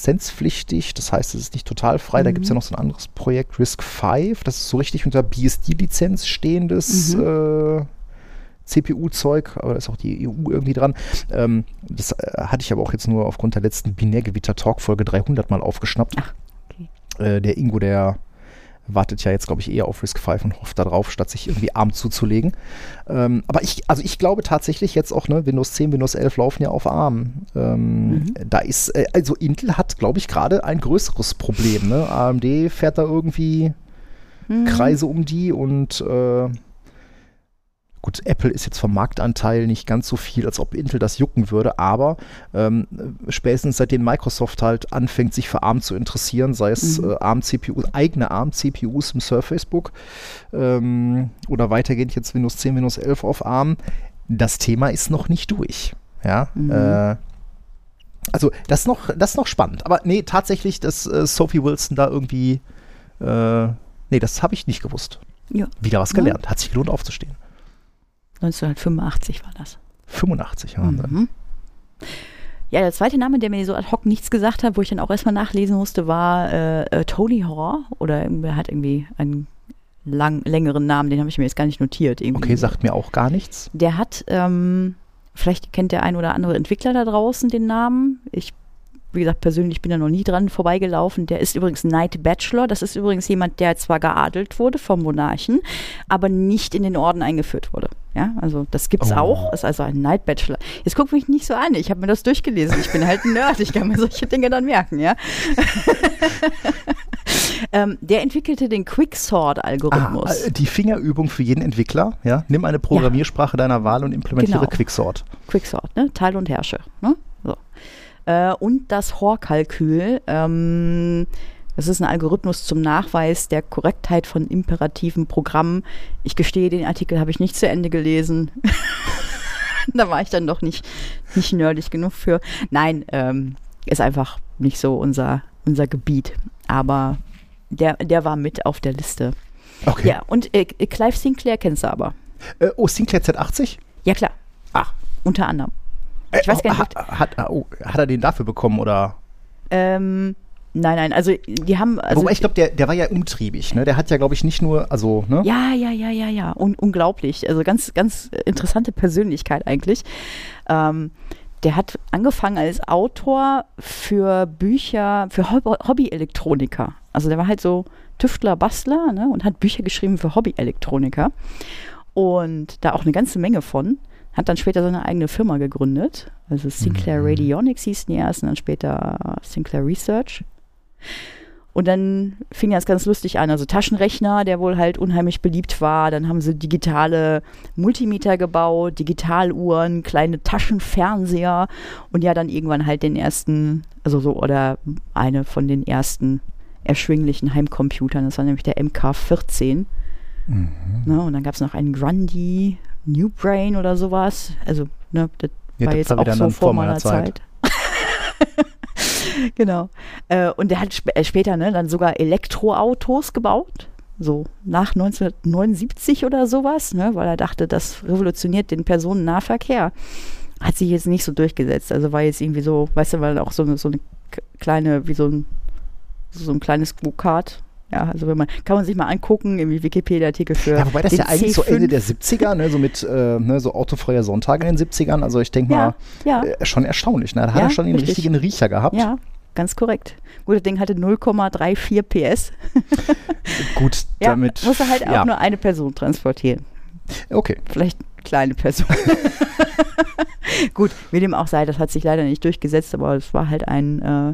lizenzpflichtig, das heißt, es ist nicht total frei. Da Mhm. gibt es ja noch so ein anderes Projekt, RISC V, das ist so richtig unter BSD-Lizenz stehendes Mhm. äh, CPU-Zeug, aber da ist auch die EU irgendwie dran. Ähm, das äh, hatte ich aber auch jetzt nur aufgrund der letzten Binärgewitter-Talk-Folge 300 mal aufgeschnappt. Ach, okay. Äh, der Ingo, der wartet ja jetzt, glaube ich, eher auf Risk 5 und hofft darauf, statt sich irgendwie arm zuzulegen. Ähm, aber ich, also ich glaube tatsächlich jetzt auch, ne, Windows 10, Windows 11 laufen ja auf ARM. Ähm, Mhm. Da ist, äh, also Intel hat, glaube ich, gerade ein größeres Problem. Ne? AMD fährt da irgendwie Mhm. Kreise um die und äh, gut, Apple ist jetzt vom Marktanteil nicht ganz so viel, als ob Intel das jucken würde, aber ähm, spätestens seitdem Microsoft halt anfängt, sich für ARM zu interessieren, sei es Mhm. äh, ARM-CPUs, eigene ARM-CPUs im Surface Book ähm, oder weitergehend jetzt Windows 10, Windows 11 auf ARM, das Thema ist noch nicht durch. Ja, Mhm. äh, also das ist noch, das ist noch spannend. Aber nee, tatsächlich, dass äh, Sophie Wilson da irgendwie, äh, nee, das habe ich nicht gewusst. Ja. Wieder was Ja. gelernt. Hat sich gelohnt aufzustehen. 1985 war das. 85, Wahnsinn. Mhm. Ja, der zweite Name, der mir so ad hoc nichts gesagt hat, wo ich dann auch erstmal nachlesen musste, war äh, äh, Tony Horror. Oder irgendwer hat irgendwie einen lang, längeren Namen, den habe ich mir jetzt gar nicht notiert. Irgendwie. Okay, sagt mir auch gar nichts. Der hat, ähm, vielleicht kennt der ein oder andere Entwickler da draußen den Namen. Ich, wie gesagt, persönlich bin da noch nie dran vorbeigelaufen. Der ist übrigens Knight Bachelor. Das ist übrigens jemand, der zwar geadelt wurde vom Monarchen, aber nicht in den Orden eingeführt wurde. Ja, also das gibt's Oh. auch. Ist also ein Knight Bachelor. Jetzt guck mich nicht so an. Ich habe mir das durchgelesen. Ich bin halt ein Nerd. Ich kann mir solche Dinge dann merken, ja. ähm, der entwickelte den Ah, Quicksort-Algorithmus. äh, die Fingerübung für jeden Entwickler. Ja? Nimm eine Programmiersprache deiner Wahl und implementiere Genau. Quicksort. Quicksort, ne? Teil und Herrsche. Ne? So. Äh, und das Hor-Kalkül. Ähm, das ist ein Algorithmus zum Nachweis der Korrektheit von imperativen Programmen. Ich gestehe, den Artikel habe ich nicht zu Ende gelesen. da war ich dann doch nicht, nicht nerdig genug für. Nein, ähm, ist einfach nicht so unser, unser Gebiet. Aber der, der war mit auf der Liste. Okay. Ja, und äh, Clive Sinclair kennst du aber. Äh, oh, Sinclair Z80? Ja, klar. Ach. Unter anderem. Äh, Ich weiß gar nicht, Hat, hat, oh, hat er den dafür bekommen oder? Ähm, nein, nein, also die haben. Also, Wobei ich glaube, der, der war ja umtriebig. Ne? Der hat ja, glaube ich, nicht nur, also, ne? ja, ja, ja, ja, ja. Un unglaublich. Also ganz, ganz interessante Persönlichkeit eigentlich. Ähm, der hat angefangen als Autor für Bücher, für Hob Hobby-Elektroniker. Also der war halt so Tüftler, Bastler ne, und hat Bücher geschrieben für Hobby-Elektroniker. Und da auch eine ganze Menge von. Hat dann später seine eigene Firma gegründet. Also Sinclair Mhm. Radionics hießen die ersten, dann später Sinclair Research. Und dann fing das ganz lustig an. Also Taschenrechner, der wohl halt unheimlich beliebt war. Dann haben sie digitale Multimeter gebaut, Digitaluhren, kleine Taschenfernseher und ja, dann irgendwann halt den ersten, also so, oder eine von den ersten erschwinglichen Heimcomputern. Das war nämlich der MK14. Mhm. Ne? Und dann gab es noch einen Grundy New Brain oder sowas. Also, ne, das Ja, war jetzt war auch so vor meiner Zeit. genau. Äh, und der hat sp äh, später ne, dann sogar Elektroautos gebaut. So nach 1979 oder sowas, ne, weil er dachte, das revolutioniert den Personennahverkehr. Hat sich jetzt nicht so durchgesetzt. Also war jetzt irgendwie so, weißt du, weil auch so eine, so eine kleine, wie so ein, so ein kleines Go-Kart. Ja, also wenn man, kann man sich mal angucken, irgendwie Wikipedia-Artikel für. Ja, wobei das ja eigentlich so C5. Ende der 70er, ne, so mit äh, ne, so autofreier Sonntage in den 70ern. Also ich denke Ja, ja. mal, äh, schon erstaunlich. Ne? Da hat er schon den richtig. richtigen Riecher gehabt. Ja, ganz korrekt. Gut, das Ding hatte 0,34 PS. Gut, Ja, damit. muss er halt auch nur eine Person transportieren. Okay. Vielleicht eine kleine Person. Gut, wie dem auch sei, das hat sich leider nicht durchgesetzt, aber es war halt ein, äh,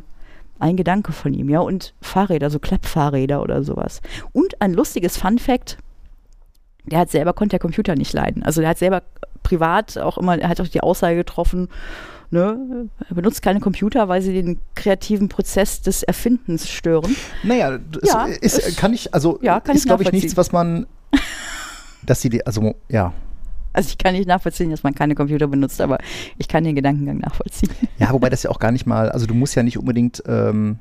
ein Gedanke von ihm, ja. Und Fahrräder, so Klappfahrräder oder sowas. Und ein lustiges Fun Fact: Der hat selber, konnte der Computer nicht leiden. Also, der hat selber privat auch immer, er hat auch die Aussage getroffen, ne, er benutzt keine Computer, weil sie den kreativen Prozess des Erfindens stören. Naja, das Ja, ist, es- kann ich, also ja, kann ist, glaube ich, nichts, was man. dass sie die, also ja. Also ich kann nicht nachvollziehen, dass man keine Computer benutzt, aber ich kann den Gedankengang nachvollziehen. Ja, wobei das ja auch gar nicht mal, also du musst ja nicht unbedingt ähm,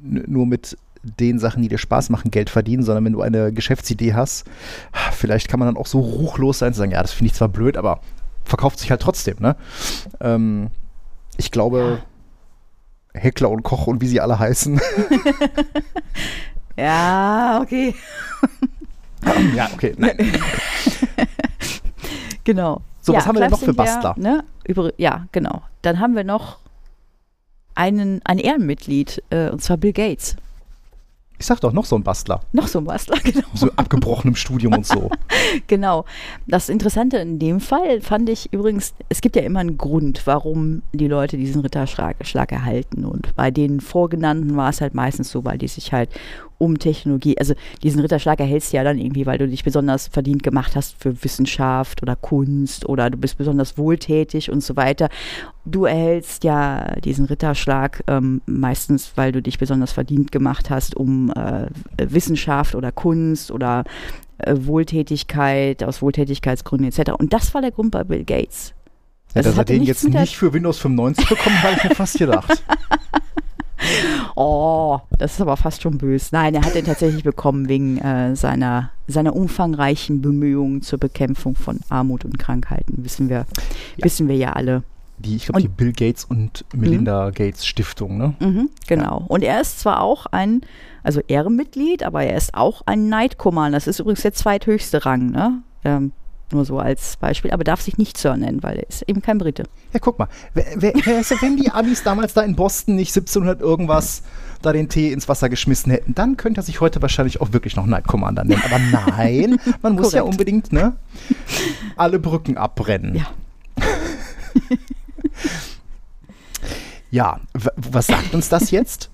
nur mit den Sachen, die dir Spaß machen, Geld verdienen, sondern wenn du eine Geschäftsidee hast, vielleicht kann man dann auch so ruchlos sein, zu sagen, ja, das finde ich zwar blöd, aber verkauft sich halt trotzdem, ne? Ähm, ich glaube, Heckler und Koch und wie sie alle heißen. Ja, okay. ja, okay. Nein. Genau. So, ja, was haben wir denn noch für Bastler? Ne? Über, ja, genau. Dann haben wir noch einen, ein Ehrenmitglied, äh, und zwar Bill Gates. Ich sag doch, noch so ein Bastler. Noch so ein Bastler, genau. So abgebrochenem Studium und so. Genau. Das Interessante in dem Fall fand ich übrigens, es gibt ja immer einen Grund, warum die Leute diesen Ritterschlag Schlag erhalten. Und bei den Vorgenannten war es halt meistens so, weil die sich halt um Technologie, also diesen Ritterschlag erhältst du ja dann irgendwie, weil du dich besonders verdient gemacht hast für Wissenschaft oder Kunst oder du bist besonders wohltätig und so weiter. Du erhältst ja diesen Ritterschlag ähm, meistens, weil du dich besonders verdient gemacht hast um äh, Wissenschaft oder Kunst oder äh, Wohltätigkeit, aus Wohltätigkeitsgründen etc. Und das war der Grund bei Bill Gates. Ja, Das dass er den jetzt nicht für Windows 95 bekommen, habe ich mir fast gedacht. Oh, das ist aber fast schon böse. Nein, er hat den tatsächlich bekommen wegen äh, seiner, seiner umfangreichen Bemühungen zur Bekämpfung von Armut und Krankheiten. Wissen wir, Ja. wissen wir ja alle. Die, ich glaube, die Bill Gates und Melinda Gates Stiftung, ne? Mhm, genau. Und er ist zwar auch ein, also Ehrenmitglied, aber er ist auch ein Knight Commander. Das ist übrigens der zweithöchste Rang, ne? Ähm, nur so als Beispiel, aber darf sich nicht Sir nennen, weil er ist eben kein Brite. Ja, guck mal. Wer, wer, wer ist, wenn die Amis damals da in Boston nicht 1700 irgendwas da den Tee ins Wasser geschmissen hätten, dann könnte er sich heute wahrscheinlich auch wirklich noch Night Commander nennen. Aber nein, man muss ja unbedingt, ne? Alle Brücken abbrennen. Ja. Ja, was sagt uns das jetzt?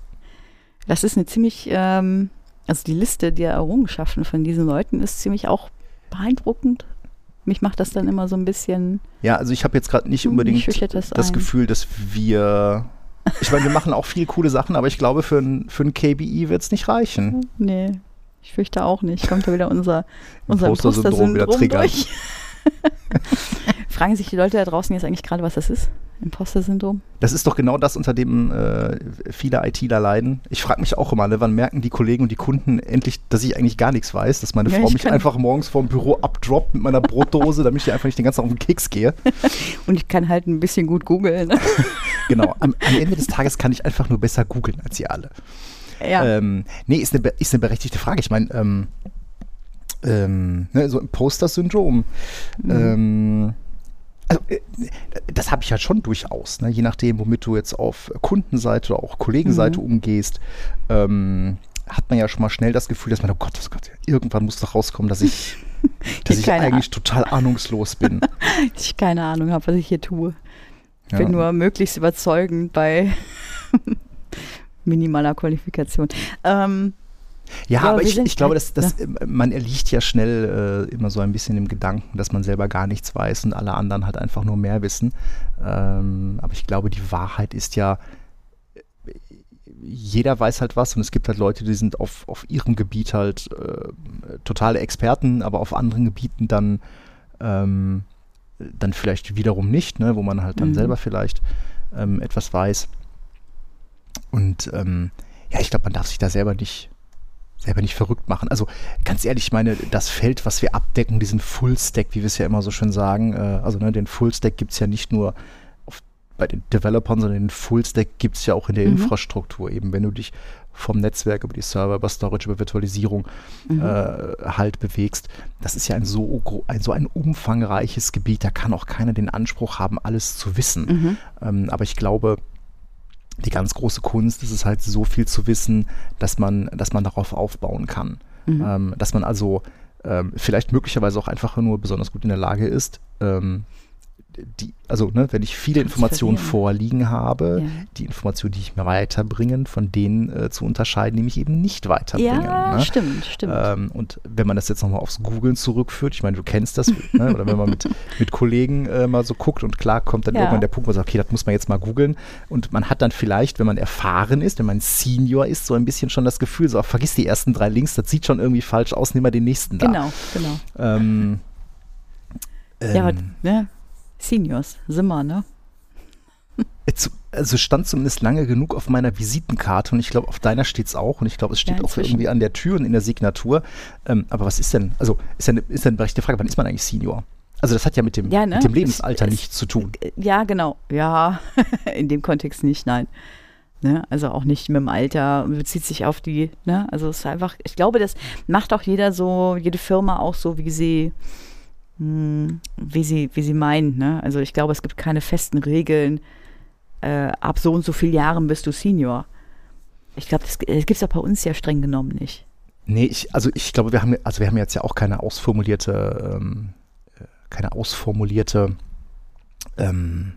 Das ist eine ziemlich, ähm, also die Liste der Errungenschaften von diesen Leuten ist ziemlich auch beeindruckend. Mich macht das dann immer so ein bisschen, Ja, also ich habe jetzt gerade nicht Hm, unbedingt das das. Gefühl, dass wir. Ich meine, wir machen auch viel coole Sachen, aber ich glaube, für ein, für ein KBI wird es nicht reichen. nee, ich fürchte auch nicht. Kommt da wieder unser, unser Imposter-Syndrom wieder triggern. Fragen sich die Leute da draußen jetzt eigentlich gerade, was das ist? Imposter-Syndrom? Das ist doch genau das, unter dem äh, viele ITler leiden. Ich frage mich auch immer, ne, wann merken die Kollegen und die Kunden endlich, dass ich eigentlich gar nichts weiß, dass meine Ja, Frau ich mich einfach morgens vorm Büro abdroppt mit meiner Brotdose, damit ich ihr einfach nicht den ganzen Tag auf den Keks gehe. Und ich kann halt ein bisschen gut googeln. Genau, am, am Ende des Tages kann ich einfach nur besser googeln als ihr alle. ja. Ähm, nee, ist eine, ist eine berechtigte Frage. Ich meine, ähm, ähm, ne, so Imposter-Syndrom. Mhm. Ähm, also, äh, das habe ich halt schon durchaus, ne? je nachdem, womit du jetzt auf Kundenseite oder auch Kollegenseite Mhm. umgehst, ähm, hat man ja schon mal schnell das Gefühl, dass man, oh Gott, oh Gott, irgendwann muss doch rauskommen, dass ich dass ich eigentlich total ahnungslos bin. ich keine Ahnung habe, was ich hier tue. Ich Ja. bin nur möglichst überzeugend bei minimaler Qualifikation. Ähm, Ja, Ja, aber ich, ich glaube, halt- dass, dass äh, man erliegt ja schnell äh, immer so ein bisschen im Gedanken, dass man selber gar nichts weiß und alle anderen halt einfach nur mehr wissen. Ähm, aber ich glaube, die Wahrheit ist ja, jeder weiß halt was und es gibt halt Leute, die sind auf, auf ihrem Gebiet halt äh, totale Experten, aber auf anderen Gebieten dann, ähm, dann vielleicht wiederum nicht, ne, wo man halt dann Mhm. selber vielleicht ähm, etwas weiß. Und ähm, ja, ich glaube, man darf sich da selber nicht, selber nicht verrückt machen. Also ganz ehrlich, ich meine, das Feld, was wir abdecken, diesen Full-Stack, wie wir es ja immer so schön sagen, äh, also ne, den Full-Stack gibt es ja nicht nur auf, bei den Developern, sondern den Full-Stack gibt es ja auch in der Mhm. Infrastruktur. Eben wenn du dich vom Netzwerk über die Server, über Storage, über Virtualisierung mhm. äh, halt bewegst. Das ist ja ein so, ein so ein umfangreiches Gebiet, da kann auch keiner den Anspruch haben, alles zu wissen. Mhm. Ähm, aber ich glaube, die ganz große Kunst ist es halt so viel zu wissen, dass man, dass man darauf aufbauen kann. Mhm. Ähm, dass man also ähm, vielleicht möglicherweise auch einfach nur besonders gut in der Lage ist, ähm, die, also ne, wenn ich viele Informationen vorliegen habe, Ja. die Informationen, die ich mir weiterbringen, von denen äh, zu unterscheiden, die mich eben nicht weiterbringen. ja, ne? stimmt, stimmt. Ähm, und wenn man das jetzt nochmal aufs Googlen zurückführt, ich meine, du kennst das, ne? oder wenn man mit, mit Kollegen äh, mal so guckt und klar kommt dann Ja. irgendwann der Punkt, wo man sagt, okay, das muss man jetzt mal googeln. Und man hat dann vielleicht, wenn man erfahren ist, wenn man Senior ist, so ein bisschen schon das Gefühl, so, ach, vergiss die ersten drei Links, das sieht schon irgendwie falsch aus, nimm mal den nächsten da. genau, genau. Ähm, ja, aber, ähm, ne? Seniors, sind wir, ne? also stand zumindest lange genug auf meiner Visitenkarte und ich glaube, auf deiner steht es auch und ich glaube, es steht Ja, auch irgendwie an der Tür und in der Signatur. Ähm, aber was ist denn, also ist dann, ist dann berechtigte Frage, wann ist man eigentlich Senior? Also das hat ja mit dem, Ja, ne? mit dem Lebensalter es- nichts zu tun. Ja, genau. Ja, in dem Kontext nicht, nein. Ne? Also auch nicht mit dem Alter, bezieht sich auf die, ne? Also es ist einfach, ich glaube, das macht auch jeder so, jede Firma auch so, wie sie, wie sie, wie sie meint, ne? Also ich glaube, es gibt keine festen Regeln, äh, ab so und so vielen Jahren bist du Senior. Ich glaube, das, das gibt es auch bei uns ja streng genommen nicht. Nee, ich, also ich glaube, wir haben, also wir haben jetzt ja auch keine ausformulierte, ähm, äh, keine ausformulierte ähm,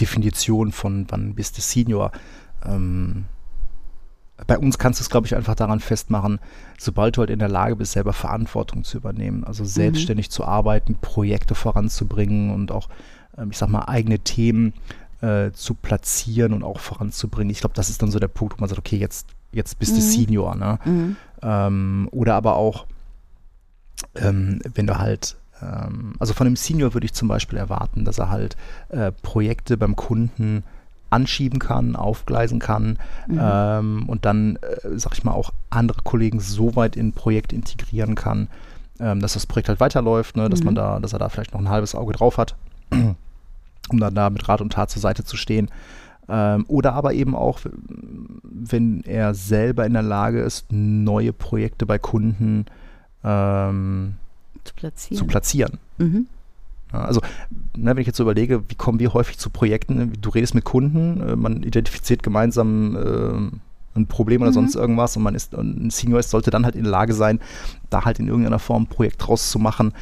Definition von wann bist du Senior. Ähm, bei uns kannst du es, glaube ich, einfach daran festmachen, sobald du halt in der Lage bist, selber Verantwortung zu übernehmen, also selbstständig zu arbeiten, Projekte voranzubringen und auch, ähm, ich sag mal, eigene Themen äh, zu platzieren und auch voranzubringen. Ich glaube, das ist dann so der Punkt, wo man sagt, okay, jetzt, jetzt bist du Mhm. Senior, ne? Mhm. Ähm, oder aber auch, ähm, wenn du halt, ähm, also von einem Senior würde ich zum Beispiel erwarten, dass er halt äh, Projekte beim Kunden anschieben kann, aufgleisen kann Mhm. ähm, und dann, äh, sag ich mal, auch andere Kollegen so weit in ein Projekt integrieren kann, ähm, dass das Projekt halt weiterläuft, ne? dass Mhm. man da, dass er da vielleicht noch ein halbes Auge drauf hat, um dann da mit Rat und Tat zur Seite zu stehen. Ähm, oder aber eben auch, wenn er selber in der Lage ist, neue Projekte bei Kunden ähm, Zu platzieren. zu platzieren. mhm. Ja, also, ne, wenn ich jetzt so überlege, wie kommen wir häufig zu Projekten? Du redest mit Kunden, äh, man identifiziert gemeinsam äh, ein Problem oder Mhm. sonst irgendwas und man ist und ein Senior ist, sollte dann halt in der Lage sein, da halt in irgendeiner Form ein Projekt draus zu machen,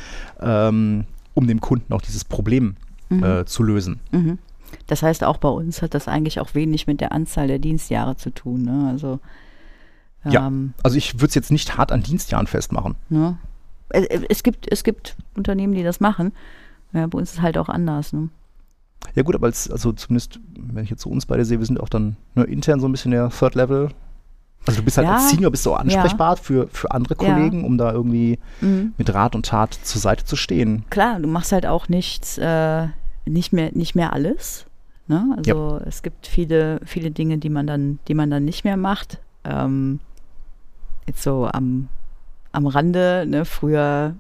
ähm, um dem Kunden auch dieses Problem Mhm. äh, zu lösen. Mhm. Das heißt, auch bei uns hat das eigentlich auch wenig mit der Anzahl der Dienstjahre zu tun. Ne? Also, Ja. ähm, Also ich würde es jetzt nicht hart an Dienstjahren festmachen. ne? es, es, gibt, es gibt Unternehmen, die das machen. Ja, bei uns ist es halt auch anders. Ne? Ja gut, aber als, also zumindest, wenn ich jetzt so uns beide sehe, wir sind auch dann ne, intern so ein bisschen der Third Level. Also du bist halt Ja. als Senior bist du auch ansprechbar für, für andere Ja. Kollegen, um da irgendwie Mhm. mit Rat und Tat zur Seite zu stehen. Klar, du machst halt auch nichts, äh, nicht mehr, nicht mehr alles. Ne? Also es gibt viele, viele Dinge, die man dann, die man dann nicht mehr macht. Ähm, jetzt so am, am Rande, ne? früher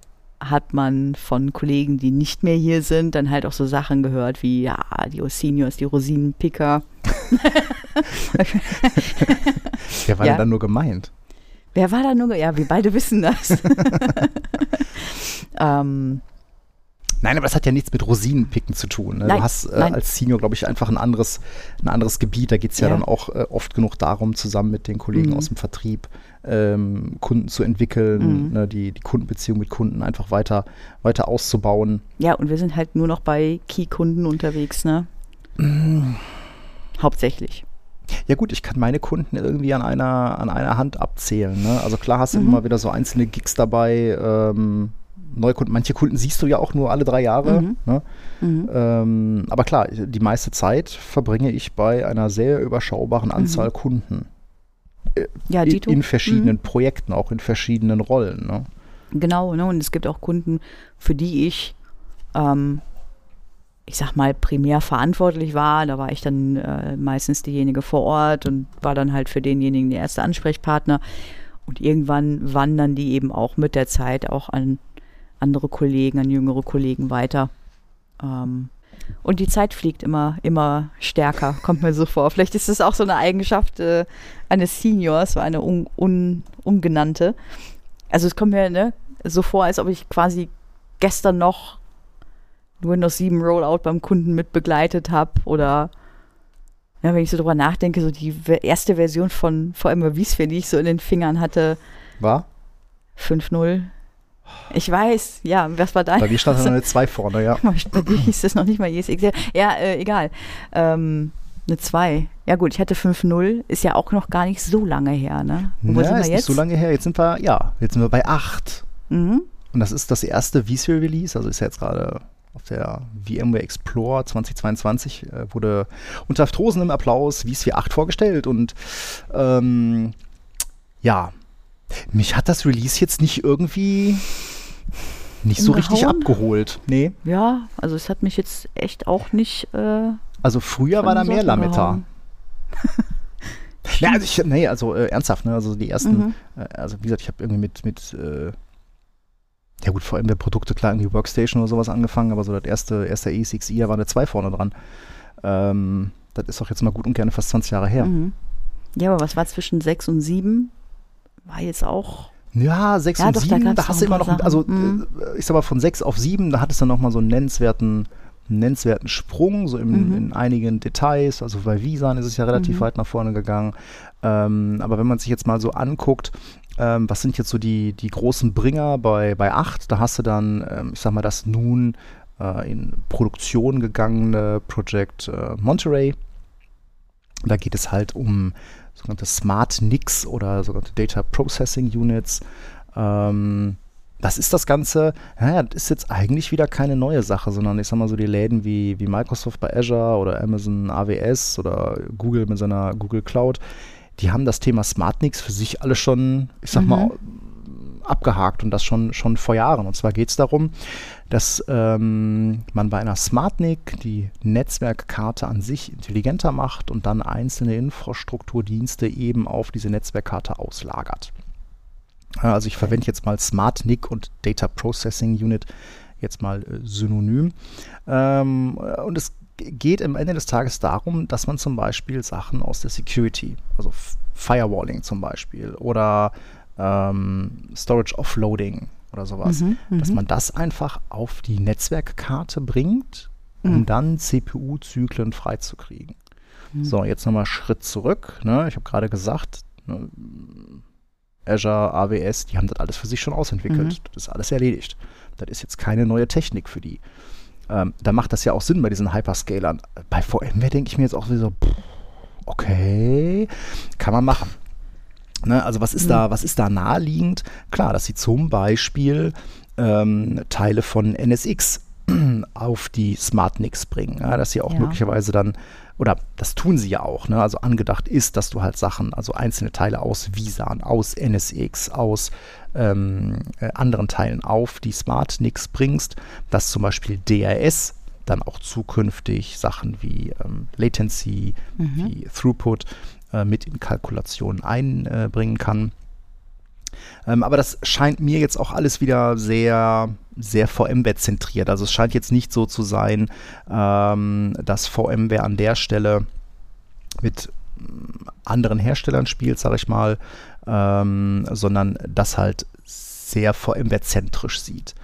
hat man von Kollegen, die nicht mehr hier sind, dann halt auch so Sachen gehört wie, ja, die Seniors, die Rosinenpicker. Wer war Ja. denn dann nur gemeint? Wer war da nur? Ja, wir beide wissen das. ähm, Nein, aber das hat ja nichts mit Rosinenpicken zu tun. Ne? Nein, du hast äh, als Senior, glaube ich, einfach ein anderes, ein anderes Gebiet. Da geht es ja, Ja. dann auch äh, oft genug darum, zusammen mit den Kollegen Mhm. aus dem Vertrieb ähm, Kunden zu entwickeln, Mhm. ne? die, die Kundenbeziehung mit Kunden einfach weiter, weiter auszubauen. Ja, und wir sind halt nur noch bei Key-Kunden unterwegs, ne? Hauptsächlich. Ja gut, ich kann meine Kunden irgendwie an einer, an einer Hand abzählen. Ne? Also klar hast du Mhm. immer wieder so einzelne Gigs dabei, ähm, Neukunden. Manche Kunden siehst du ja auch nur alle drei Jahre. Mhm. Ne? Mhm. Ähm, aber klar, die meiste Zeit verbringe ich bei einer sehr überschaubaren Mhm. Anzahl Kunden. Ja, In, in verschiedenen Projekten, auch in verschiedenen Rollen. Ne? Mhm. Genau, ne? Und es gibt auch Kunden, für die ich, ähm, ich sag mal, primär verantwortlich war. Da war ich dann äh, meistens diejenige vor Ort und war dann halt für denjenigen der erste Ansprechpartner. Und irgendwann wandern die eben auch mit der Zeit auch an andere Kollegen, an jüngere Kollegen weiter. Ähm, und die Zeit fliegt immer, immer stärker, kommt mir so vor. Vielleicht ist es auch so eine Eigenschaft äh, eines Seniors, eine un, un, ungenannte. Also es kommt mir ne, so vor, als ob ich quasi gestern noch Windows 7 Rollout beim Kunden mit begleitet habe oder ja, wenn ich so drüber nachdenke, so die erste Version von VMware vSphere, die ich so in den Fingern hatte, War? 5.0. Ich weiß, ja, was war dein? Bei mir stand da noch eine 2 vorne, ja. Bei dir hieß das noch nicht mal JSX. Ja, äh, egal. Ähm, eine 2. Ja gut, ich hatte 5.0, ist ja auch noch gar nicht so lange her, ne? Wo Ja, sind wir ist nicht jetzt? so lange her. Jetzt sind wir, ja, jetzt sind wir bei 8. Mhm. Und das ist das erste vSphere Release, also ist ja jetzt gerade auf der VMware Explorer 2022, äh, wurde unter tosendem Applaus vSphere 8 vorgestellt und ähm, ja, mich hat das Release jetzt nicht irgendwie nicht so richtig abgeholt. Nee, Ja, also es hat mich jetzt echt auch nicht. Äh, also früher war da mehr Lametta. Ja, also ich, nee, also äh, ernsthaft, ne? Also die ersten, Mhm. äh, also wie gesagt, ich habe irgendwie mit, mit äh, ja gut, vor allem der Produkte, klar, irgendwie Workstation oder sowas angefangen, aber so das erste, erste E6i, da war eine 2 vorne dran. Ähm, das ist auch jetzt mal gut und gerne fast 20 Jahre her. Mhm. Ja, aber was war zwischen 6 und 7? War jetzt auch. Ja, 6 Ja, und doch, da 7, da, gab's hast du immer noch, Sachen. also Mhm. äh, ich sag mal von 6 auf 7, da hattest du nochmal so einen nennenswerten, nennenswerten Sprung, so im, Mhm. in einigen Details. Also bei Visan ist es ja relativ Mhm. weit nach vorne gegangen. Ähm, aber wenn man sich jetzt mal so anguckt, ähm, was sind jetzt so die, die großen Bringer bei, bei 8, da hast du dann, ähm, ich sag mal, das nun äh, in Produktion gegangene Project äh, Monterey. Da geht es halt um sogenannte Smart NICs oder sogenannte Data Processing Units. Ähm, das ist das Ganze, naja, das ist jetzt eigentlich wieder keine neue Sache, sondern ich sag mal so die Läden wie, wie Microsoft bei Azure oder Amazon AWS oder Google mit seiner Google Cloud, die haben das Thema Smart NICs für sich alle schon, ich sag Mhm. mal, abgehakt und das schon, schon vor Jahren. Und zwar geht es darum, dass ähm, man bei einer Smart NIC die Netzwerkkarte an sich intelligenter macht und dann einzelne Infrastrukturdienste eben auf diese Netzwerkkarte auslagert. Also ich verwende jetzt mal Smart NIC und Data Processing Unit jetzt mal äh, synonym. Ähm, und es geht am Ende des Tages darum, dass man zum Beispiel Sachen aus der Security, also Firewalling zum Beispiel oder ähm, Storage Offloading oder sowas, Mhm, dass mhm. man das einfach auf die Netzwerkkarte bringt, um Mhm. dann CPU-Zyklen freizukriegen. Mhm. So, jetzt nochmal Schritt zurück. Ne? Ich habe gerade gesagt, ne, Azure, AWS, die haben das alles für sich schon ausentwickelt. Mhm. Das ist alles erledigt. Das ist jetzt keine neue Technik für die. Ähm, da macht das ja auch Sinn bei diesen Hyperscalern. Bei VMware denke ich mir jetzt auch so, okay, kann man machen. Ne, also was ist Mhm. da, was ist da naheliegend? Klar, dass sie zum Beispiel ähm, Teile von NSX auf die Smart NICs bringen, ja, dass sie auch Ja. möglicherweise dann, oder das tun sie ja auch, ne, also angedacht ist, dass du halt Sachen, also einzelne Teile aus Visan, aus NSX, aus ähm, äh, anderen Teilen auf die Smart NICs bringst, dass zum Beispiel DRS dann auch zukünftig Sachen wie ähm, Latency, Mhm. wie Throughput äh, mit in Kalkulationen einbringen kann. Ähm, aber das scheint mir jetzt auch alles wieder sehr, sehr VMware-zentriert. Also es scheint jetzt nicht so zu sein, ähm, dass VMware an der Stelle mit mm, anderen Herstellern spielt, sage ich mal, ähm, sondern das halt sehr VMware-zentrisch sieht.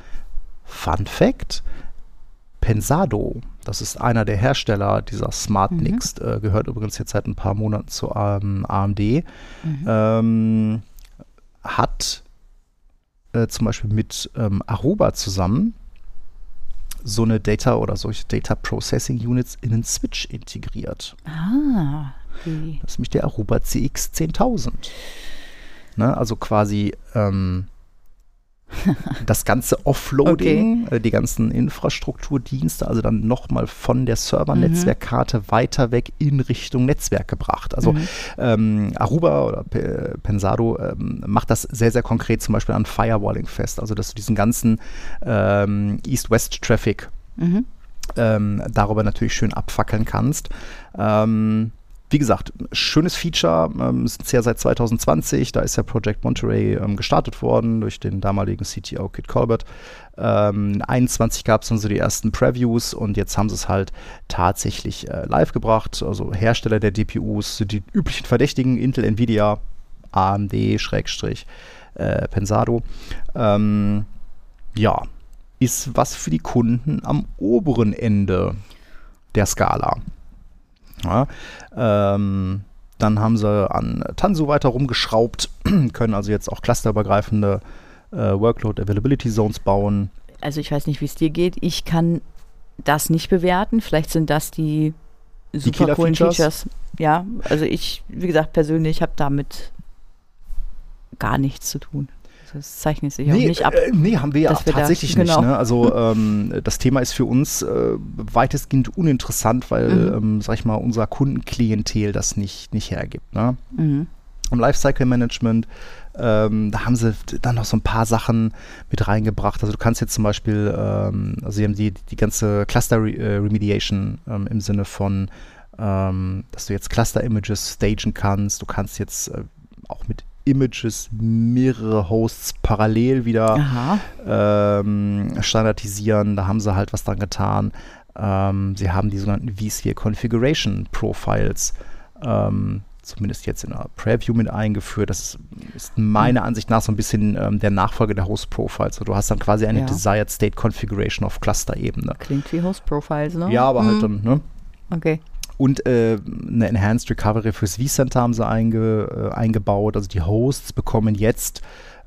Fun Fact: Pensado, das ist einer der Hersteller dieser Smart NICs, äh, gehört übrigens jetzt seit ein paar Monaten zu ähm, AMD, ähm, hat äh, zum Beispiel mit ähm, Aruba zusammen so eine Data oder solche Data Processing Units in einen Switch integriert. Ah, die. Das ist nämlich der Aruba CX 10000. Ne, also quasi ähm, das ganze Offloading, äh, die ganzen Infrastrukturdienste, also dann nochmal von der Server-Netzwerkkarte weiter weg in Richtung Netzwerk gebracht. Also Mhm. ähm, Aruba oder P Pensado ähm, macht das sehr, sehr konkret zum Beispiel an Firewalling fest. Also dass du diesen ganzen ähm, East-West-Traffic Mhm. ähm, darüber natürlich schön abfackeln kannst. Ähm, wie gesagt, schönes Feature, ähm, es ja seit 2020, da ist ja Project Monterey ähm, gestartet worden durch den damaligen CTO Kit Colbert. Ähm, 21 gab es dann so die ersten Previews und jetzt haben sie es halt tatsächlich äh, live gebracht. Also Hersteller der DPUs, die üblichen Verdächtigen, Intel, Nvidia, AMD, Schrägstrich, äh, Pensado. Ähm, ja, ist was für die Kunden am oberen Ende der Skala. Ja, ähm, dann haben sie an Tanzu weiter rumgeschraubt, können also jetzt auch clusterübergreifende äh, Workload Availability Zones bauen. Also ich weiß nicht, wie es dir geht. Ich kann das nicht bewerten. Vielleicht sind das die super coolen Killer-Features? Features. Ja, also ich, wie gesagt, persönlich habe damit gar nichts zu tun. Das zeichnet sich auch nicht ab. Äh, nee, haben wir ja wir da- tatsächlich nicht. genau. Ne? Also ähm, das Thema ist für uns äh, weitestgehend uninteressant, weil, Mhm. ähm, sag ich mal, unser Kundenklientel das nicht, nicht hergibt. Ne? Mhm. im Lifecycle Management. Ähm, da haben sie dann noch so ein paar Sachen mit reingebracht. Also du kannst jetzt zum Beispiel, ähm, also sie haben die, die ganze Cluster Re äh, Remediation ähm, im Sinne von, ähm, dass du jetzt Cluster Images stagen kannst. Du kannst jetzt äh, auch mit Images mehrere Hosts parallel wieder ähm, standardisieren. Da haben sie halt was dran getan. Ähm, sie haben die sogenannten vSphere Configuration Profiles ähm, zumindest jetzt in einer Preview mit eingeführt. Das ist, ist meiner Ansicht nach so ein bisschen ähm, der Nachfolger der Host Profiles. Also du hast dann quasi eine Ja. Desired State Configuration auf Cluster-Ebene. Klingt wie Host Profiles, ne? Ja, aber halt Mhm. dann, ne? Okay. Und äh, eine Enhanced Recovery fürs vCenter haben sie einge, äh, eingebaut. Also die Hosts bekommen jetzt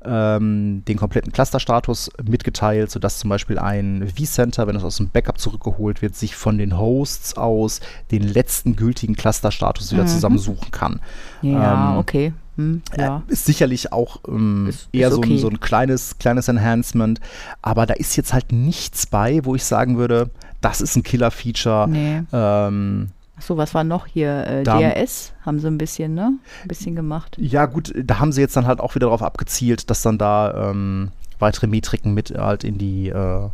ähm, den kompletten Cluster-Status mitgeteilt, sodass zum Beispiel ein vCenter, wenn es aus dem Backup zurückgeholt wird, sich von den Hosts aus den letzten gültigen Cluster-Status wieder Mhm. zusammensuchen kann. Ja, Ähm, okay. Hm, ja. Äh, ist sicherlich auch ähm, Ist- eher ist so, ein, okay. so ein kleines, kleines Enhancement, aber da ist jetzt halt nichts bei, wo ich sagen würde, das ist ein Killer-Feature. Nee. Ähm, Achso, was war noch hier? Äh, Da- DRS haben sie ein bisschen, ne? Ein bisschen gemacht. Ja, gut, da haben sie jetzt dann halt auch wieder darauf abgezielt, dass dann da ähm, weitere Metriken mit halt in die, äh,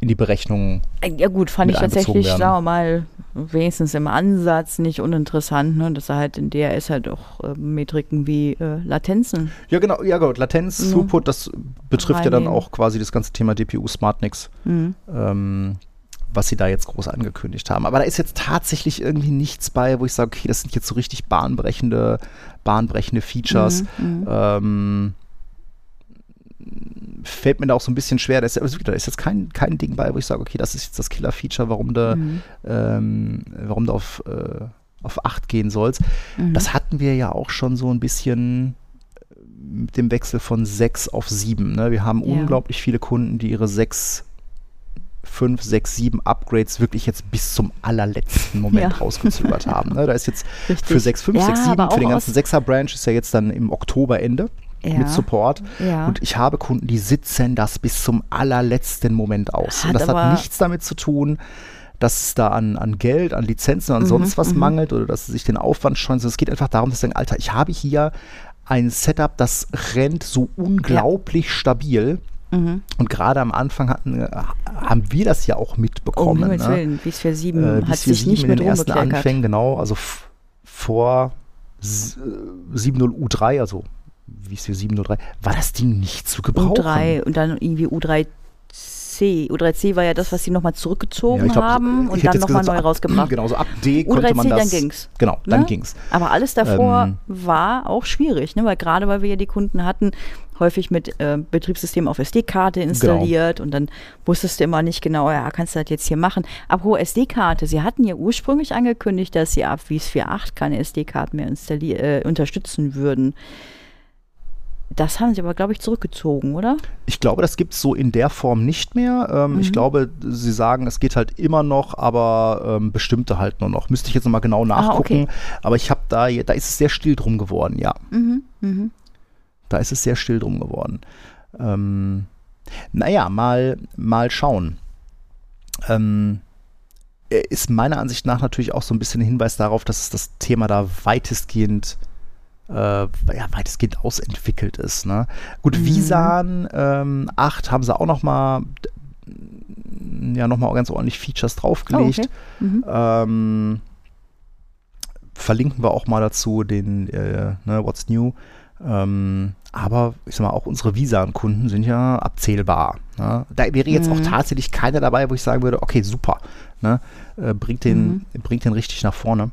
in die Berechnung. Äh, Ja gut, fand ich tatsächlich, werden. sagen wir mal, wenigstens im Ansatz nicht uninteressant, ne? dass er halt in DRS halt auch äh, Metriken wie äh, Latenzen. Ja, genau, ja gut, Latenz, Mhm. Throughput, das betrifft ja dann Reinnehmen. auch quasi das ganze Thema DPU SmartNICs, Mhm. ähm, was sie da jetzt groß angekündigt haben. Aber da ist jetzt tatsächlich irgendwie nichts bei, wo ich sage, okay, das sind jetzt so richtig bahnbrechende, bahnbrechende Features. Mhm. Mhm. Ähm, fällt mir da auch so ein bisschen schwer. Da ist, also, da ist jetzt kein, kein Ding bei, wo ich sage, okay, das ist jetzt das Killer-Feature, warum du, Mhm. ähm, warum du auf, äh, auf 8 gehen sollst. Mhm. Das hatten wir ja auch schon so ein bisschen mit dem Wechsel von 6 auf 7. Ne? Wir haben Ja. unglaublich viele Kunden, die ihre 6, 5, 6, 7 Upgrades wirklich jetzt bis zum allerletzten Moment Ja. rausgezögert haben. Ne? Da ist jetzt Richtig. für 6, 5, ja, 6, 7, aber für den ganzen aus- 6er Branch ist ja jetzt dann im Oktober Ende ja, mit Support. Ja. Und ich habe Kunden, die sitzen das bis zum allerletzten Moment aus. Hat und das hat nichts damit zu tun, dass es da an, an Geld, an Lizenzen, an Mhm, sonst was mhm. mangelt oder dass sie sich den Aufwand scheuen. sondern Es geht einfach darum, dass sie sagen, Alter, ich habe hier ein Setup, das rennt so unglaublich stabil. mhm. Und gerade am Anfang hatten, haben wir das ja auch Oh, um mitbekommen. Himmels ne? Willen, bis für sieben äh, hat bis sich nicht mit den ersten. Anfängen, genau, also vor s- äh, 7.0 U3, also wie ist hier 703, war das Ding nicht zu gebrauchen. U3 und dann irgendwie U3 U3C. U3C war ja das, was sie nochmal zurückgezogen Ja, glaub, haben und dann nochmal neu so ab- rausgebracht. Genau, so ab D konnte man U3C, das. dann ging's. Genau, dann Ne? ging's. Aber alles davor Ähm, war auch schwierig, ne? weil gerade weil wir ja die Kunden hatten, häufig mit äh, Betriebssystem auf SD-Karte Genau. installiert und dann wusstest du immer nicht genau, ja, kannst du das jetzt hier machen. Apropos SD-Karte, sie hatten ja ursprünglich angekündigt, dass sie ab Wies 4.8 keine SD-Karten mehr äh, unterstützen würden. Das haben sie aber, glaube ich, zurückgezogen, oder? Ich glaube, das gibt es so in der Form nicht mehr. Ähm, Ich Mhm. glaube, sie sagen, es geht halt immer noch, aber ähm, bestimmte halt nur noch. Müsste ich jetzt nochmal genau nachgucken. okay. Aber ich habe da, da ist es sehr still drum geworden, ja. Mhm, mhm. Da ist es sehr still drum geworden. Ähm, naja, mal, mal schauen. Ähm, äh, ist meiner Ansicht nach natürlich auch so ein bisschen ein Hinweis darauf, dass das Thema da weitestgehend, äh, ja, weitestgehend ausentwickelt ist. Ne? Gut, Mhm. Visan ähm, 8 haben sie auch noch mal ja, noch mal ganz ordentlich Features draufgelegt. Oh, okay. Mhm. Ähm, verlinken wir auch mal dazu den äh, ne, What's New. Ähm, aber ich sag mal, auch unsere Visa-Kunden sind ja abzählbar. Ne? Da wäre jetzt auch Mhm. tatsächlich keiner dabei, wo ich sagen würde, okay, super. Ne? Äh, bringt, den, bringt den richtig nach vorne.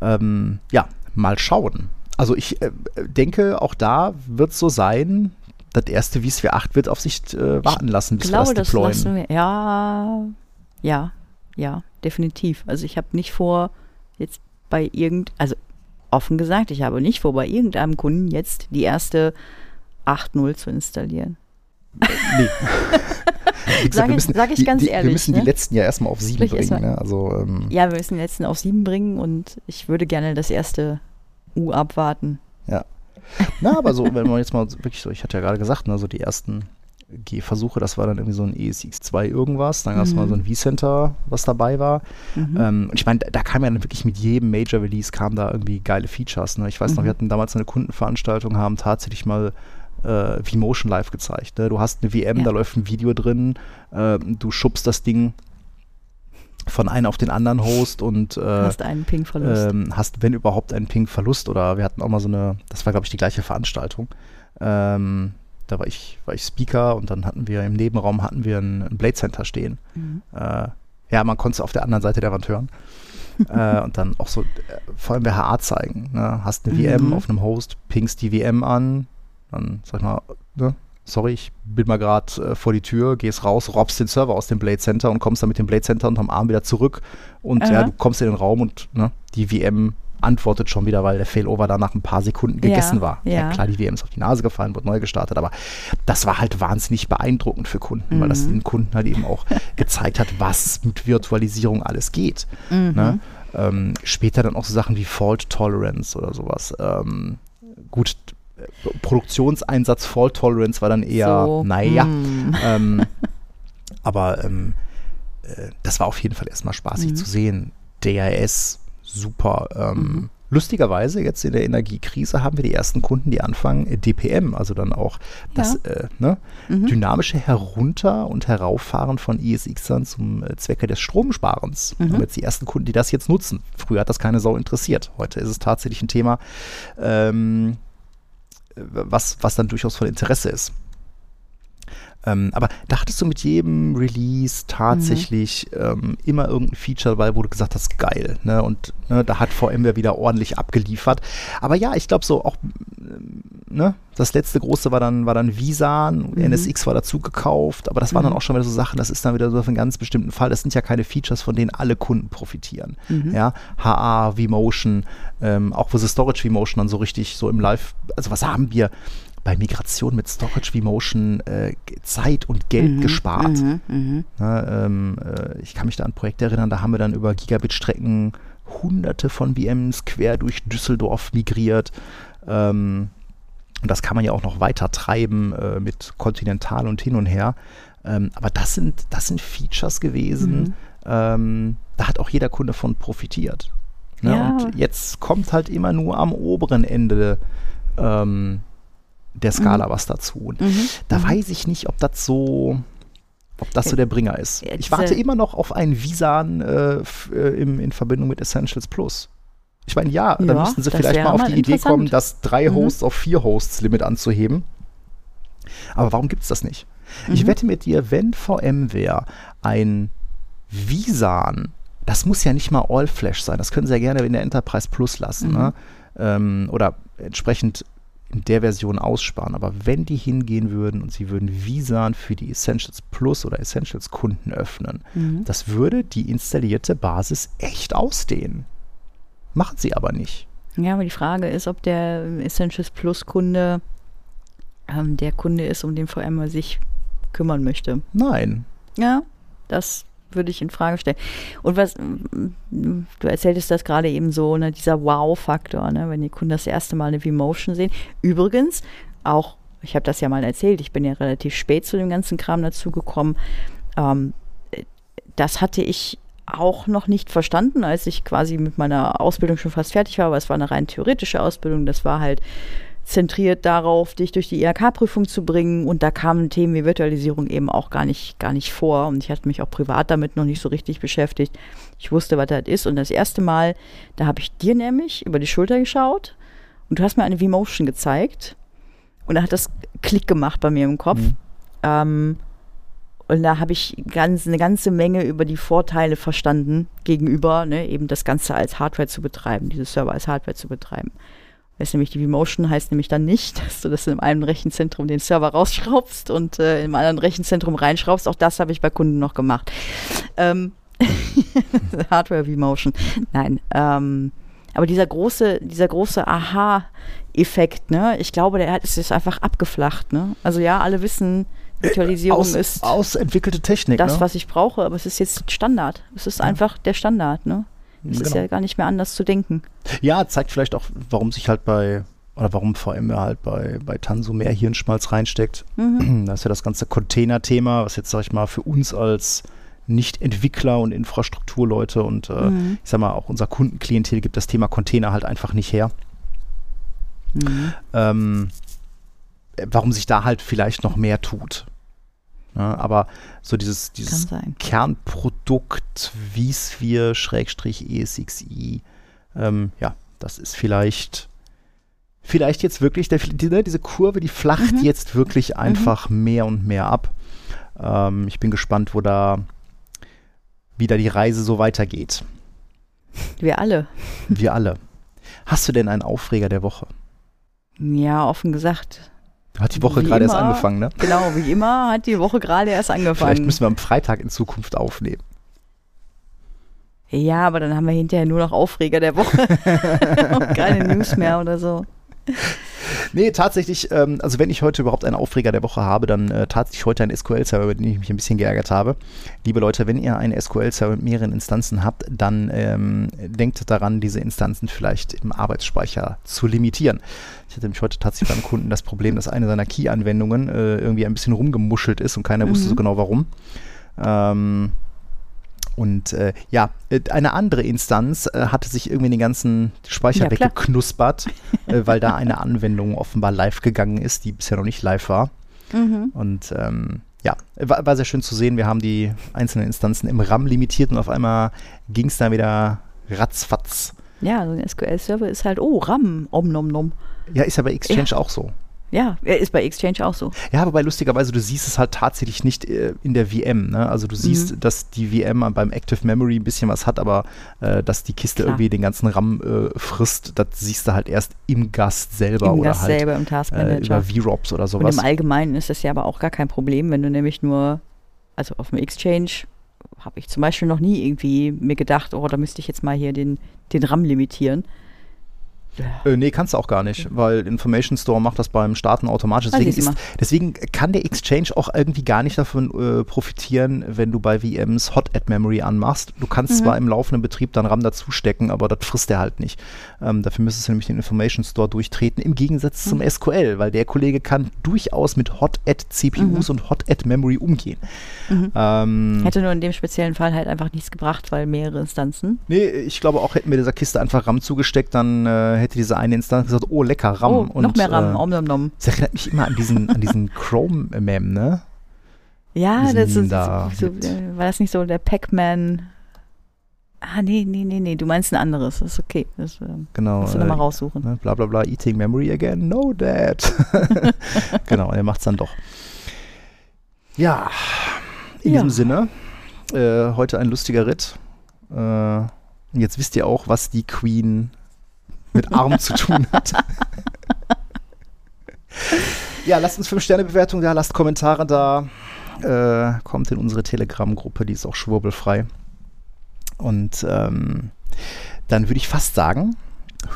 Ähm, ja, mal schauen. Also ich äh, denke, auch da wird es so sein, das erste Wies 4.8 wird auf sich äh, warten lassen, bis Ich glaube, wir das das deployen. lassen wir. Ja, ja, ja, definitiv. Also ich habe nicht vor, jetzt bei irgend, also offen gesagt, ich habe nicht vor, bei irgendeinem Kunden jetzt die erste 8.0 zu installieren. Nee. Wie Sag ich- sag ich ganz die, ehrlich, Wir müssen ne? die letzten ja erstmal auf sieben bringen. Ne? Also, ähm, Ja, wir müssen den letzten auf 7 bringen und ich würde gerne das erste U abwarten. na, aber so, wenn man jetzt mal wirklich so, ich hatte ja gerade gesagt, ne, so die ersten Gehversuche, das war dann irgendwie so ein ESX2 irgendwas, dann gab es Mhm. mal so ein vCenter, was dabei war. Mhm. Ähm, und ich meine, da, da kam ja dann wirklich mit jedem Major Release kam da irgendwie geile Features. Ne? Ich weiß noch, Mhm. wir hatten damals eine Kundenveranstaltung, haben tatsächlich mal äh, V-Motion live gezeigt. Ne? Du hast eine VM, Ja. da läuft ein Video drin, ähm, du schubst das Ding von einem auf den anderen Host und äh, Hast einen Ping-Verlust. ähm, hast, wenn überhaupt, einen Ping-Verlust. Oder wir hatten auch mal so eine, das war, glaube ich, die gleiche Veranstaltung. Ähm, da war ich, war ich Speaker und dann hatten wir im Nebenraum hatten wir ein, ein Blade Center stehen. Mhm. Äh, ja, man konnte es auf der anderen Seite der Wand hören. äh, und dann auch so, äh, vor allem WHA zeigen. Ne? Hast eine VM Mhm. auf einem Host, pingst die VM an, dann sag ich mal, ne? sorry, ich bin mal gerade äh, vor die Tür, gehst raus, robbst den Server aus dem Blade Center und kommst dann mit dem Blade Center unterm Arm wieder zurück. Und ja, du kommst in den Raum und ne, die VM antwortet schon wieder, weil der Failover dann nach ein paar Sekunden Ja, gegessen war. ja. klar, die VM ist auf die Nase gefallen, wurde neu gestartet, aber das war halt wahnsinnig beeindruckend für Kunden, weil das Mhm. den Kunden halt eben auch gezeigt hat, was mit Virtualisierung alles geht. Mhm. Ne? Ähm, später dann auch so Sachen wie Fault Tolerance oder sowas. Ähm, gut, Produktionseinsatz Fault Tolerance war dann eher, So, naja, mm. ähm, aber ähm, äh, das war auf jeden Fall erstmal spaßig Mhm. zu sehen. DRS, super. Ähm, Mhm. Lustigerweise, jetzt in der Energiekrise haben wir die ersten Kunden, die anfangen, äh, DPM, also dann auch das äh, ne, Mhm. dynamische Herunter- und Herauffahren von ESXern zum äh, Zwecke des Stromsparens. Mhm. Wir haben jetzt die ersten Kunden, die das jetzt nutzen. Früher hat das keine Sau interessiert. Heute ist es tatsächlich ein Thema, ähm, was, was dann durchaus von Interesse ist. Ähm, aber da hattest du mit jedem Release tatsächlich ähm, immer irgendein Feature dabei, wo du gesagt hast, geil. Ne? Und ne, da hat VMware wieder ordentlich abgeliefert. Aber ja, ich glaube so auch, ähm, ne, das letzte große war dann, war dann Visa, NSX war dazu gekauft, aber das waren dann Mhm. auch schon wieder so Sachen, das ist dann wieder so für einen ganz bestimmten Fall. Das sind ja keine Features, von denen alle Kunden profitieren. Mhm. Ja, HA, vMotion, ähm, auch wo sie Storage vMotion dann so richtig so im Live, also was haben wir bei Migration mit Storage vMotion äh, Zeit und Geld Mhm, gespart? Mhm. Mhm. Ne, ähm, äh, ich kann mich da an Projekte erinnern, da haben wir dann über Gigabit-Strecken hunderte von VMs quer durch Düsseldorf migriert. Ähm, und das kann man ja auch noch weiter treiben äh, mit Continental und hin und her. Ähm, aber das sind, das sind Features gewesen, Mhm. ähm, da hat auch jeder Kunde von profitiert. Ne? Ja. Und jetzt kommt halt immer nur am oberen Ende ähm, der Skala was dazu. Mhm. da Mhm. weiß ich nicht, ob das so, ob das so der Bringer ist. Ja, Ich warte immer noch auf ein Visan äh, äh, im, in Verbindung mit Essentials Plus. Ich meine, ja, da Ja, müssten sie vielleicht mal auf die Idee kommen, das drei Mhm. Hosts auf vier Hosts Limit anzuheben. Aber warum gibt es das nicht? Ich wette mit dir, wenn VMware ein Visan, das muss ja nicht mal All-Flash sein, das können sie ja gerne in der Enterprise Plus lassen, ne? ähm, oder entsprechend in der Version aussparen. Aber wenn die hingehen würden und sie würden Visan für die Essentials Plus oder Essentials Kunden öffnen, Mhm. das würde die installierte Basis echt ausdehnen. Machen sie aber nicht. Ja, aber die Frage ist, ob der Essentials Plus Kunde ähm, der Kunde ist, um den VMware sich kümmern möchte. Nein. Ja, das würde ich in Frage stellen. Und was, du erzähltest das gerade eben so, ne, dieser Wow-Faktor, ne, wenn die Kunden das erste Mal eine V-Motion sehen. Übrigens, auch, ich habe das ja mal erzählt, ich bin ja relativ spät zu dem ganzen Kram dazugekommen. Ähm, äh, das hatte ich auch noch nicht verstanden, als ich quasi mit meiner Ausbildung schon fast fertig war, aber es war eine rein theoretische Ausbildung. Das war halt zentriert darauf, dich durch die IHK-Prüfung zu bringen. Und da kamen Themen wie Virtualisierung eben auch gar nicht, gar nicht vor. Und ich hatte mich auch privat damit noch nicht so richtig beschäftigt. Ich wusste, was das ist. Und das erste Mal, da habe ich dir nämlich über die Schulter geschaut und du hast mir eine V-Motion gezeigt. Und da hat das Klick gemacht bei mir im Kopf. Mhm. Ähm, und da habe ich ganz, eine ganze Menge über die Vorteile verstanden gegenüber, ne, eben das Ganze als Hardware zu betreiben, diese Server als Hardware zu betreiben. Das ist nämlich die V-Motion heißt nämlich dann nicht, dass du das in einem Rechenzentrum den Server rausschraubst und äh, im anderen Rechenzentrum reinschraubst. Auch das habe ich bei Kunden noch gemacht. Ähm, Hardware V-Motion. Nein. Ähm, aber dieser große, dieser große Aha-Effekt, ne, ich glaube, der hat, ist einfach abgeflacht, ne? Also ja, alle wissen, Virtualisierung Aus, ist ausentwickelte Technik. das, ne? was ich brauche, aber es ist jetzt Standard. Es ist einfach der Standard, ne? Es ist Genau. ja gar nicht mehr anders zu denken. Ja, zeigt vielleicht auch, warum sich halt bei, oder warum VMware halt bei, bei Tanso mehr Hirnschmalz reinsteckt. Mhm. Da ist ja das ganze Container-Thema, was jetzt, sag ich mal, für uns als Nicht-Entwickler und Infrastrukturleute und äh, Mhm. ich sag mal, auch unser Kundenklientel gibt das Thema Container halt einfach nicht her. Mhm. Ähm, äh, warum sich da halt vielleicht noch mehr tut. Ja, aber so dieses, dieses. Kernprodukt vSphere Schrägstrich ESXi, ähm, ja, das ist vielleicht, vielleicht jetzt wirklich, der, die, ne, diese Kurve, die flacht Mhm. jetzt wirklich einfach mehr und mehr ab. Ähm, ich bin gespannt, wo da wieder die Reise so weitergeht. Wir alle. Wir alle. Hast du denn einen Aufreger der Woche? Ja, offen gesagt. Hat die Woche gerade erst angefangen, ne? Genau, wie immer hat die Woche gerade erst Vielleicht angefangen. müssen wir am Freitag in Zukunft aufnehmen. Ja, aber dann haben wir hinterher nur noch Aufreger der Woche. Und keine News mehr oder so. Nee, tatsächlich, ähm, also wenn ich heute überhaupt einen Aufreger der Woche habe, dann äh, tatsächlich heute einen SQL-Server, über den ich mich ein bisschen geärgert habe. Liebe Leute, wenn ihr einen SQL-Server mit mehreren Instanzen habt, dann ähm, denkt daran, diese Instanzen vielleicht im Arbeitsspeicher zu limitieren. Ich hatte nämlich heute tatsächlich beim Kunden das Problem, dass eine seiner Key-Anwendungen äh, irgendwie ein bisschen rumgemuschelt ist und keiner wusste Mhm. so genau warum. Ähm, und äh, ja, äh, eine andere Instanz äh, hatte sich irgendwie den ganzen Speicher Ja, weggeknuspert, äh, weil da eine Anwendung offenbar live gegangen ist, die bisher noch nicht live war. Mhm. Und ähm, ja, war, war sehr schön zu sehen. Wir haben die einzelnen Instanzen im RAM limitiert und auf einmal ging es dann wieder ratzfatz. Ja, so ein SQL-Server ist halt, oh, RAM, om nom nom. Ja, ist ja bei Exchange auch so. Ja, ist bei Exchange auch so. Ja, wobei lustigerweise, du siehst es halt tatsächlich nicht äh, in der VM. Ne? Also du siehst, Mhm. dass die VM beim Active Memory ein bisschen was hat, aber äh, dass die Kiste Klar. irgendwie den ganzen RAM äh, frisst, das siehst du halt erst im Gast selber Im oder Gast halt selber im äh, Taskmanager. über VROPs oder Und sowas. im Allgemeinen ist das ja aber auch gar kein Problem, wenn du nämlich nur, also auf dem Exchange habe ich zum Beispiel noch nie irgendwie mir gedacht, oh, da müsste ich jetzt mal hier den, den RAM limitieren. Äh, nee, kannst du auch gar nicht, weil Information Store macht das beim Starten automatisch. Ah, Deswegen, ist, deswegen kann der Exchange auch irgendwie gar nicht davon äh, profitieren, wenn du bei VMs Hot Add Memory anmachst. Du kannst Mhm. zwar im laufenden Betrieb dann RAM dazu stecken, aber das frisst er halt nicht. Ähm, dafür müsstest du nämlich den Information Store durchtreten, im Gegensatz zum Mhm. SQL, weil der Kollege kann durchaus mit Hot Add CPUs und Hot Add Memory umgehen. Mhm. Ähm, Hätte nur in dem speziellen Fall halt einfach nichts gebracht, weil mehrere Instanzen. nee, ich glaube auch, hätten wir dieser Kiste einfach RAM zugesteckt, dann äh, hätte diese eine Instanz gesagt, oh lecker RAM. oh, noch mehr RAM, Äh, om nom nom. Das erinnert mich immer an diesen, an diesen Chrome-Mem, ne? Ja, diesen das ist da so, äh, war das nicht so der Pac-Man? Ah, nee, nee, nee, nee, du meinst ein anderes. Das ist okay. Das ähm, Genau. musst du nochmal raussuchen. ne, bla bla bla, eating memory again, no dad. genau, er macht's dann doch. Ja, in Ja. diesem Sinne, äh, heute ein lustiger Ritt. Äh, und jetzt wisst ihr auch, was die Queen mit Arm zu tun hat. ja, lasst uns 5-Sterne-Bewertung da, lasst Kommentare da. Äh, kommt in unsere Telegram-Gruppe, die ist auch schwurbelfrei. Und ähm, dann würde ich fast sagen,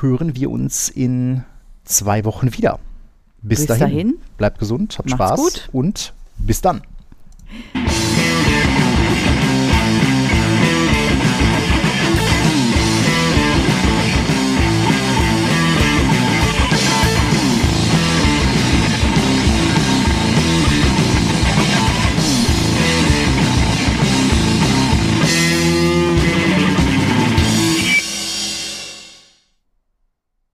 hören wir uns in zwei Wochen wieder. Bis, Bis dahin. dahin. Bleibt gesund, habt Macht's Spaß gut. und bis dann.